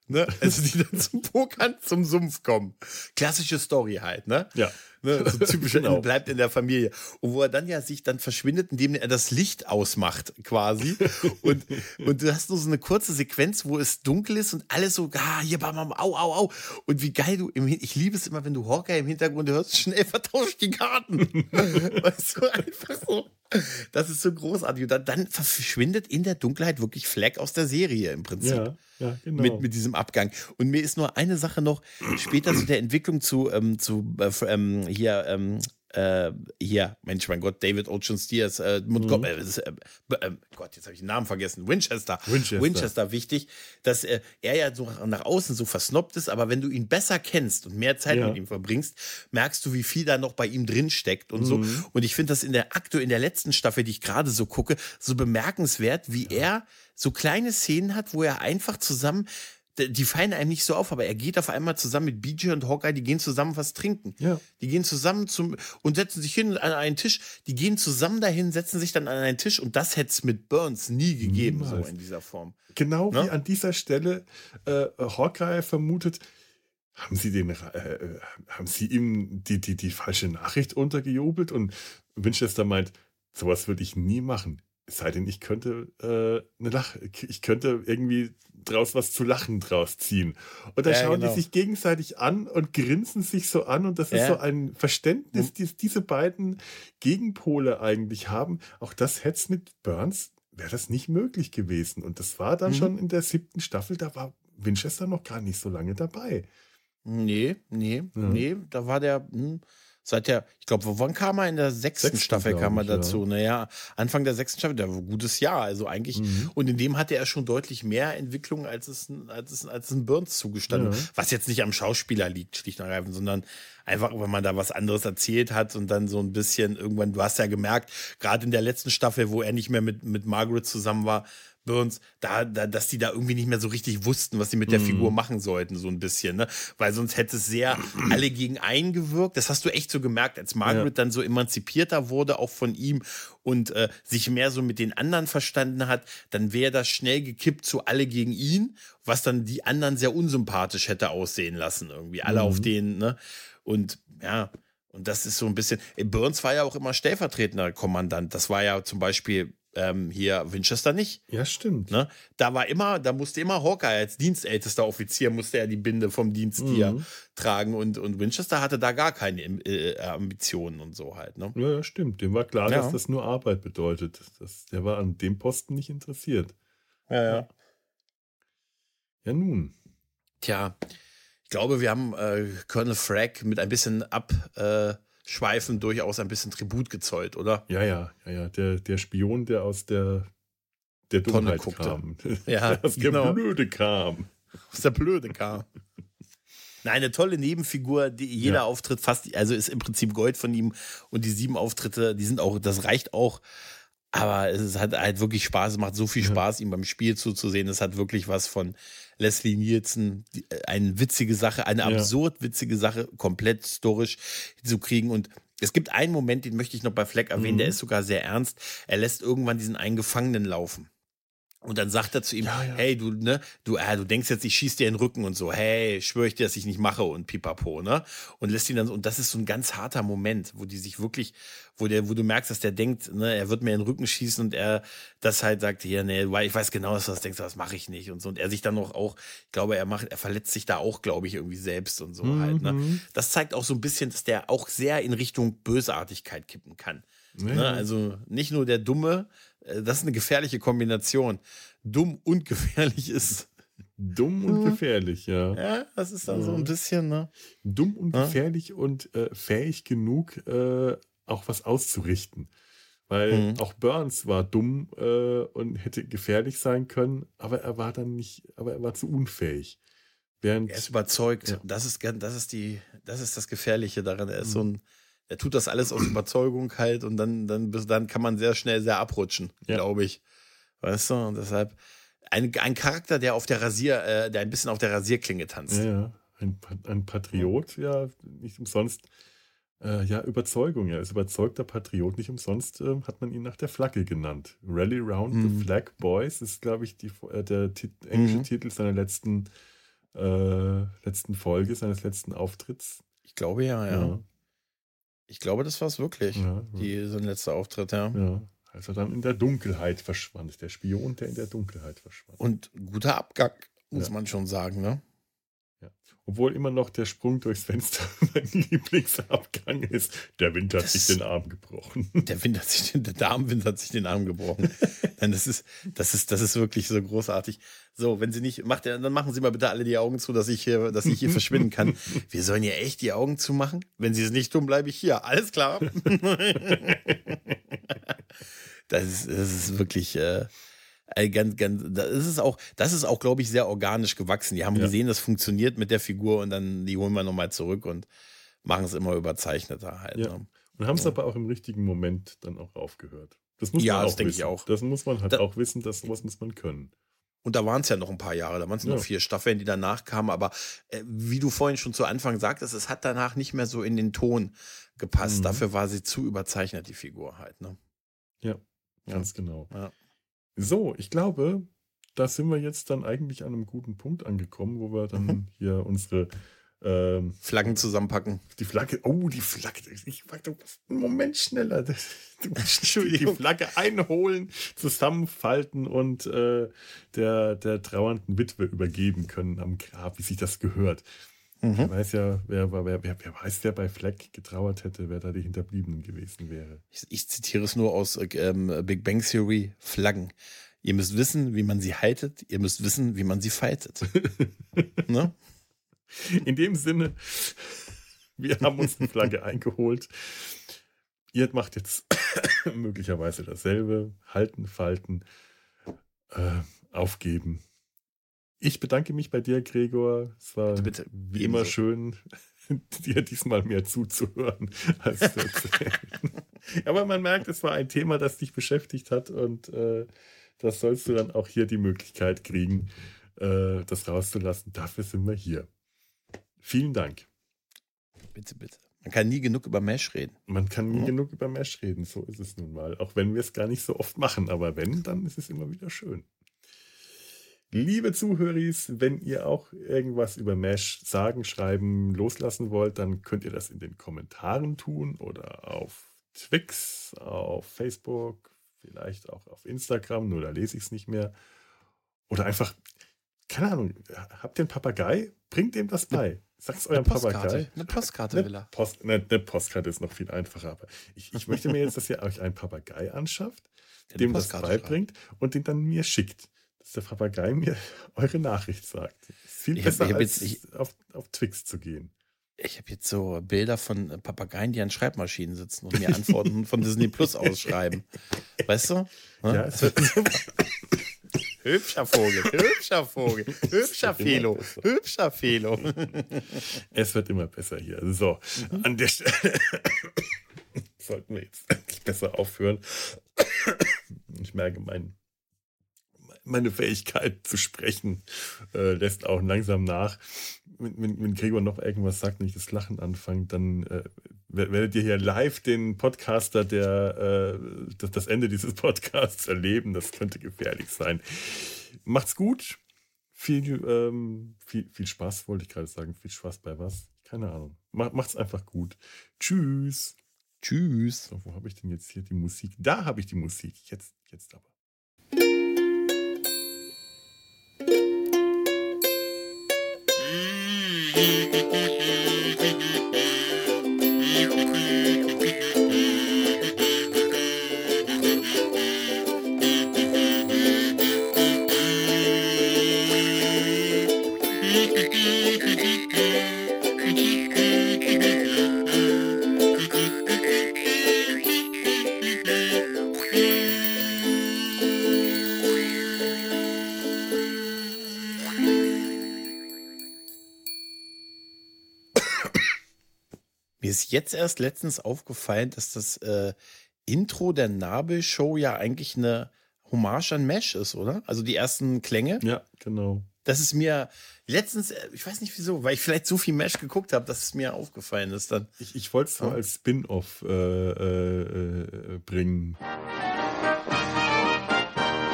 Ne? Also die dann zum Pokern zum Sumpf kommen. Klassische Story halt, ne? Ja. Ne? So typisch genau. bleibt in der Familie. Und wo er dann ja sich dann verschwindet, indem er das Licht ausmacht, quasi. und, und du hast nur so eine kurze Sequenz, wo es dunkel ist und alles so, ah, hier, bam, bam, au, au, au. Und wie geil du im ich liebe es immer, wenn du Hawkeye im Hintergrund hörst, schnell vertauscht die Karten. weißt du, einfach so. Das ist so großartig. Und dann, dann verschwindet in der Dunkelheit wirklich Fleck aus der Serie im Prinzip. Ja, ja, genau. Mit, mit diesem Abgang. Und mir ist nur eine Sache noch später zu der Entwicklung zu, ähm, zu äh, ähm, hier, ähm, äh, hier, Mensch, mein Gott, David Ocean Steers, äh, mhm. äh, äh, äh, Gott, jetzt habe ich den Namen vergessen, Winchester. Winchester, Winchester wichtig, dass äh, er ja so nach außen so versnoppt ist, aber wenn du ihn besser kennst und mehr Zeit ja. mit ihm verbringst, merkst du, wie viel da noch bei ihm drin steckt und mhm. so. Und ich finde das in der Akte, in der letzten Staffel, die ich gerade so gucke, so bemerkenswert, wie ja. er so kleine Szenen hat, wo er einfach zusammen die fallen einem nicht so auf, aber er geht auf einmal zusammen mit BJ und Hawkeye, die gehen zusammen was trinken. Ja. Die gehen zusammen zum und setzen sich hin an einen Tisch. Die gehen zusammen dahin, setzen sich dann an einen Tisch und das hätte es mit Burns nie gegeben, Niemals. so in dieser Form. Genau ne? wie an dieser Stelle äh, Hawkeye vermutet, haben sie den, äh, äh, haben sie ihm die, die, die falsche Nachricht untergejubelt und Winchester meint, sowas würde ich nie machen. Es sei denn, ich könnte äh, eine Lach, ich könnte irgendwie draus was zu lachen draus ziehen. Und da ja, schauen genau. die sich gegenseitig an und grinsen sich so an und das ja. ist so ein Verständnis, hm. das diese beiden Gegenpole eigentlich haben. Auch das hätte mit Burns wäre das nicht möglich gewesen. Und das war dann mhm. schon in der siebten Staffel, da war Winchester noch gar nicht so lange dabei. Nee, nee, ja. nee, da war der, hm, Seit der, ich glaube, wann kam er in der sechsten, sechsten Staffel kam er dazu? Ja. Naja, Anfang der sechsten Staffel, der war ein gutes Jahr, also eigentlich. Mhm. Und in dem hatte er schon deutlich mehr Entwicklung, als es, als es, als es ein Burns zugestanden. Ja. Was jetzt nicht am Schauspieler liegt, schlicht und ergreifend, sondern einfach, wenn man da was anderes erzählt hat und dann so ein bisschen irgendwann, du hast ja gemerkt, gerade in der letzten Staffel, wo er nicht mehr mit, mit Margaret zusammen war, Burns, da, da, dass die da irgendwie nicht mehr so richtig wussten, was sie mit der mm. Figur machen sollten, so ein bisschen, ne? Weil sonst hätte es sehr alle gegen einen gewirkt. Das hast du echt so gemerkt, als Margaret ja. dann so emanzipierter wurde, auch von ihm und äh, sich mehr so mit den anderen verstanden hat, dann wäre das schnell gekippt zu alle gegen ihn, was dann die anderen sehr unsympathisch hätte aussehen lassen, irgendwie. Alle mm. auf den, ne? Und ja, und das ist so ein bisschen. Burns war ja auch immer stellvertretender Kommandant. Das war ja zum Beispiel ähm, hier Winchester nicht. Ja, stimmt. Ne? Da war immer, da musste immer Hawkeye als dienstältester Offizier musste er die Binde vom Dienst mhm. tragen und, und Winchester hatte da gar keine äh, Ambitionen und so halt. Ne? Ja, ja, stimmt. Dem war klar, ja. dass das nur Arbeit bedeutet. Das, der war an dem Posten nicht interessiert. Ja, ja. Ja, nun. Tja, ich glaube, wir haben äh, Colonel Frag mit ein bisschen ab. Äh, Schweifen durchaus ein bisschen Tribut gezollt, oder? Ja, ja, ja, ja. Der, der Spion, der aus der, der Dummheit kam. Ja, aus genau. der Blöde kam. Aus der Blöde kam. Nein, eine tolle Nebenfigur, die jeder ja. Auftritt fast, also ist im Prinzip Gold von ihm und die sieben Auftritte, die sind auch, das reicht auch. Aber es hat halt wirklich Spaß, es macht so viel Spaß, ja. ihm beim Spiel zuzusehen. Es hat wirklich was von Leslie Nielsen, äh, eine witzige Sache, eine absurd witzige Sache, komplett historisch zu kriegen. Und es gibt einen Moment, den möchte ich noch bei Fleck erwähnen, mhm. der ist sogar sehr ernst. Er lässt irgendwann diesen einen Gefangenen laufen. Und dann sagt er zu ihm, ja, ja. hey, du, ne, du, äh, du denkst jetzt, ich schieß dir in den Rücken und so, hey, schwöre ich dir, dass ich nicht mache und pipapo, ne? Und lässt ihn dann so, und das ist so ein ganz harter Moment, wo die sich wirklich, wo der, wo du merkst, dass der denkt, ne, er wird mir in den Rücken schießen und er das halt sagt, hier, ne, ich weiß genau, dass du das denkst, das mache ich nicht und so. Und er sich dann noch auch, ich glaube, er macht, er verletzt sich da auch, glaube ich, irgendwie selbst und so mhm. halt, ne? Mhm. Das zeigt auch so ein bisschen, dass der auch sehr in Richtung Bösartigkeit kippen kann. Mhm. Ne? Also nicht nur der Dumme, das ist eine gefährliche Kombination. Dumm und gefährlich ist. Dumm und mhm. gefährlich, ja. Ja, das ist dann ja. so ein bisschen, ne? Dumm und ja? gefährlich und äh, fähig genug, äh, auch was auszurichten. Weil mhm. auch Burns war dumm äh, und hätte gefährlich sein können, aber er war dann nicht, aber er war zu unfähig. Während, er ist überzeugt. Ja. Das, ist, das, ist die, das ist das Gefährliche daran. Er ist mhm. so ein er tut das alles aus Überzeugung halt und dann, dann, dann kann man sehr schnell sehr abrutschen, ja. glaube ich. Weißt du? Und deshalb ein, ein Charakter, der auf der Rasier, äh, der ein bisschen auf der Rasierklinge tanzt. Ja, ja. Ein, ein Patriot, ja, nicht umsonst. Äh, ja, Überzeugung, ja, ist überzeugter Patriot. Nicht umsonst äh, hat man ihn nach der Flagge genannt. Rally Round mhm. the Flag Boys ist, glaube ich, die, äh, der Tit englische mhm. Titel seiner letzten, äh, letzten Folge, seines letzten Auftritts. Ich glaube ja, ja. ja. Ich glaube, das war es wirklich. Ja, die, sein letzter Auftritt, ja. Ja. Als er dann in der Dunkelheit verschwand. Der Spion, der in der Dunkelheit verschwand. Und guter Abgang, muss ja. man schon sagen, ne? Obwohl immer noch der Sprung durchs Fenster mein Lieblingsabgang ist. Der Wind hat das, sich den Arm gebrochen. Der Wind hat sich den, der Darmwind hat sich den Arm gebrochen. Nein, das ist, das ist, das ist wirklich so großartig. So, wenn Sie nicht, macht, dann machen Sie mal bitte alle die Augen zu, dass ich hier, dass ich hier verschwinden kann. Wir sollen ja echt die Augen zumachen. Wenn Sie es nicht tun, bleibe ich hier. Alles klar. das ist, das ist wirklich, äh, ganz, ganz, das ist auch, das ist auch, glaube ich, sehr organisch gewachsen. Die haben ja. gesehen, das funktioniert mit der Figur und dann die holen wir nochmal zurück und machen es immer überzeichneter halt. Ja. Ne? Und haben es ja. aber auch im richtigen Moment dann auch aufgehört. Das muss ja, man auch ich auch. Das muss man halt da, auch wissen, dass sowas muss man können. Und da waren es ja noch ein paar Jahre, da waren es ja. noch vier Staffeln, die danach kamen. Aber äh, wie du vorhin schon zu Anfang sagtest, es hat danach nicht mehr so in den Ton gepasst. Mhm. Dafür war sie zu überzeichnet, die Figur halt. Ne? Ja, ganz genau. Ja. So, ich glaube, da sind wir jetzt dann eigentlich an einem guten Punkt angekommen, wo wir dann mhm. hier unsere ähm, Flaggen zusammenpacken. Die Flagge, oh, die Flagge. Ich warte einen Moment schneller. die Flagge einholen, zusammenfalten und äh, der, der trauernden Witwe übergeben können am Grab, wie sich das gehört. Mhm. Wer weiß ja, wer, wer, wer, wer weiß, wer bei Fleck getrauert hätte, wer da die Hinterbliebenen gewesen wäre. Ich, ich zitiere es nur aus ähm, Big Bang Theory: Flaggen. Ihr müsst wissen, wie man sie haltet, ihr müsst wissen, wie man sie faltet. ne? In dem Sinne. Wir haben uns eine Flagge eingeholt. Ihr macht jetzt möglicherweise dasselbe. Halten, falten, äh, aufgeben. Ich bedanke mich bei dir, Gregor. Es war bitte, bitte. wie immer schön, dir diesmal mehr zuzuhören als zu erzählen. Aber man merkt, es war ein Thema, das dich beschäftigt hat und äh, das sollst du dann auch hier die Möglichkeit kriegen, äh, das rauszulassen. Dafür sind wir hier. Vielen Dank. Bitte, bitte. Man kann nie genug über Mesh reden. Man kann nie mhm. genug über Mesh reden, so ist es nun mal. Auch wenn wir es gar nicht so oft machen, aber wenn, dann ist es immer wieder schön. Liebe Zuhörer, wenn ihr auch irgendwas über Mesh sagen, schreiben, loslassen wollt, dann könnt ihr das in den Kommentaren tun oder auf Twix, auf Facebook, vielleicht auch auf Instagram, nur da lese ich es nicht mehr. Oder einfach, keine Ahnung, habt ihr einen Papagei? Bringt dem das bei. Sag's eurem Papagei. Eine Postkarte eine will er. Post, eine, eine, Postkarte ist noch viel einfacher. Aber ich, ich möchte mir jetzt, dass ihr euch einen Papagei anschafft, dem das beibringt schreibt. und den dann mir schickt dass der Papagei mir eure Nachricht sagt. Ist viel ich besser, hab, als jetzt, ich, auf, auf Twix zu gehen. Ich habe jetzt so Bilder von Papageien, die an Schreibmaschinen sitzen und mir Antworten von Disney Plus ausschreiben. Weißt du? Ja, es wird Hübscher Vogel, hübscher Vogel, hübscher Felo, hübscher Felo. Es wird immer besser hier. So, mhm. an der Stelle sollten wir jetzt besser aufhören. Ich merke, mein meine Fähigkeit zu sprechen äh, lässt auch langsam nach. Wenn, wenn, Gregor noch irgendwas sagt und ich das Lachen anfangt, dann äh, werdet ihr hier live den Podcaster, der äh, das, das Ende dieses Podcasts erleben. Das könnte gefährlich sein. Macht's gut. Viel, ähm, viel, viel Spaß, wollte ich gerade sagen. Viel Spaß bei was? Keine Ahnung. Macht's einfach gut. Tschüss. Tschüss. So, wo habe ich denn jetzt hier die Musik? Da habe ich die Musik. Jetzt, jetzt aber. thank jetzt erst letztens aufgefallen, dass das äh, Intro der Nabel-Show ja eigentlich eine Hommage an Mesh ist, oder? Also die ersten Klänge. Ja, genau. Das ist mir letztens, äh, ich weiß nicht wieso, weil ich vielleicht so viel Mesh geguckt habe, dass es mir aufgefallen ist dann. Ich, ich wollte es so als Spin-off äh, äh, äh, bringen.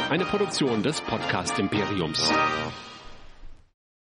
Eine Produktion des Podcast Imperiums.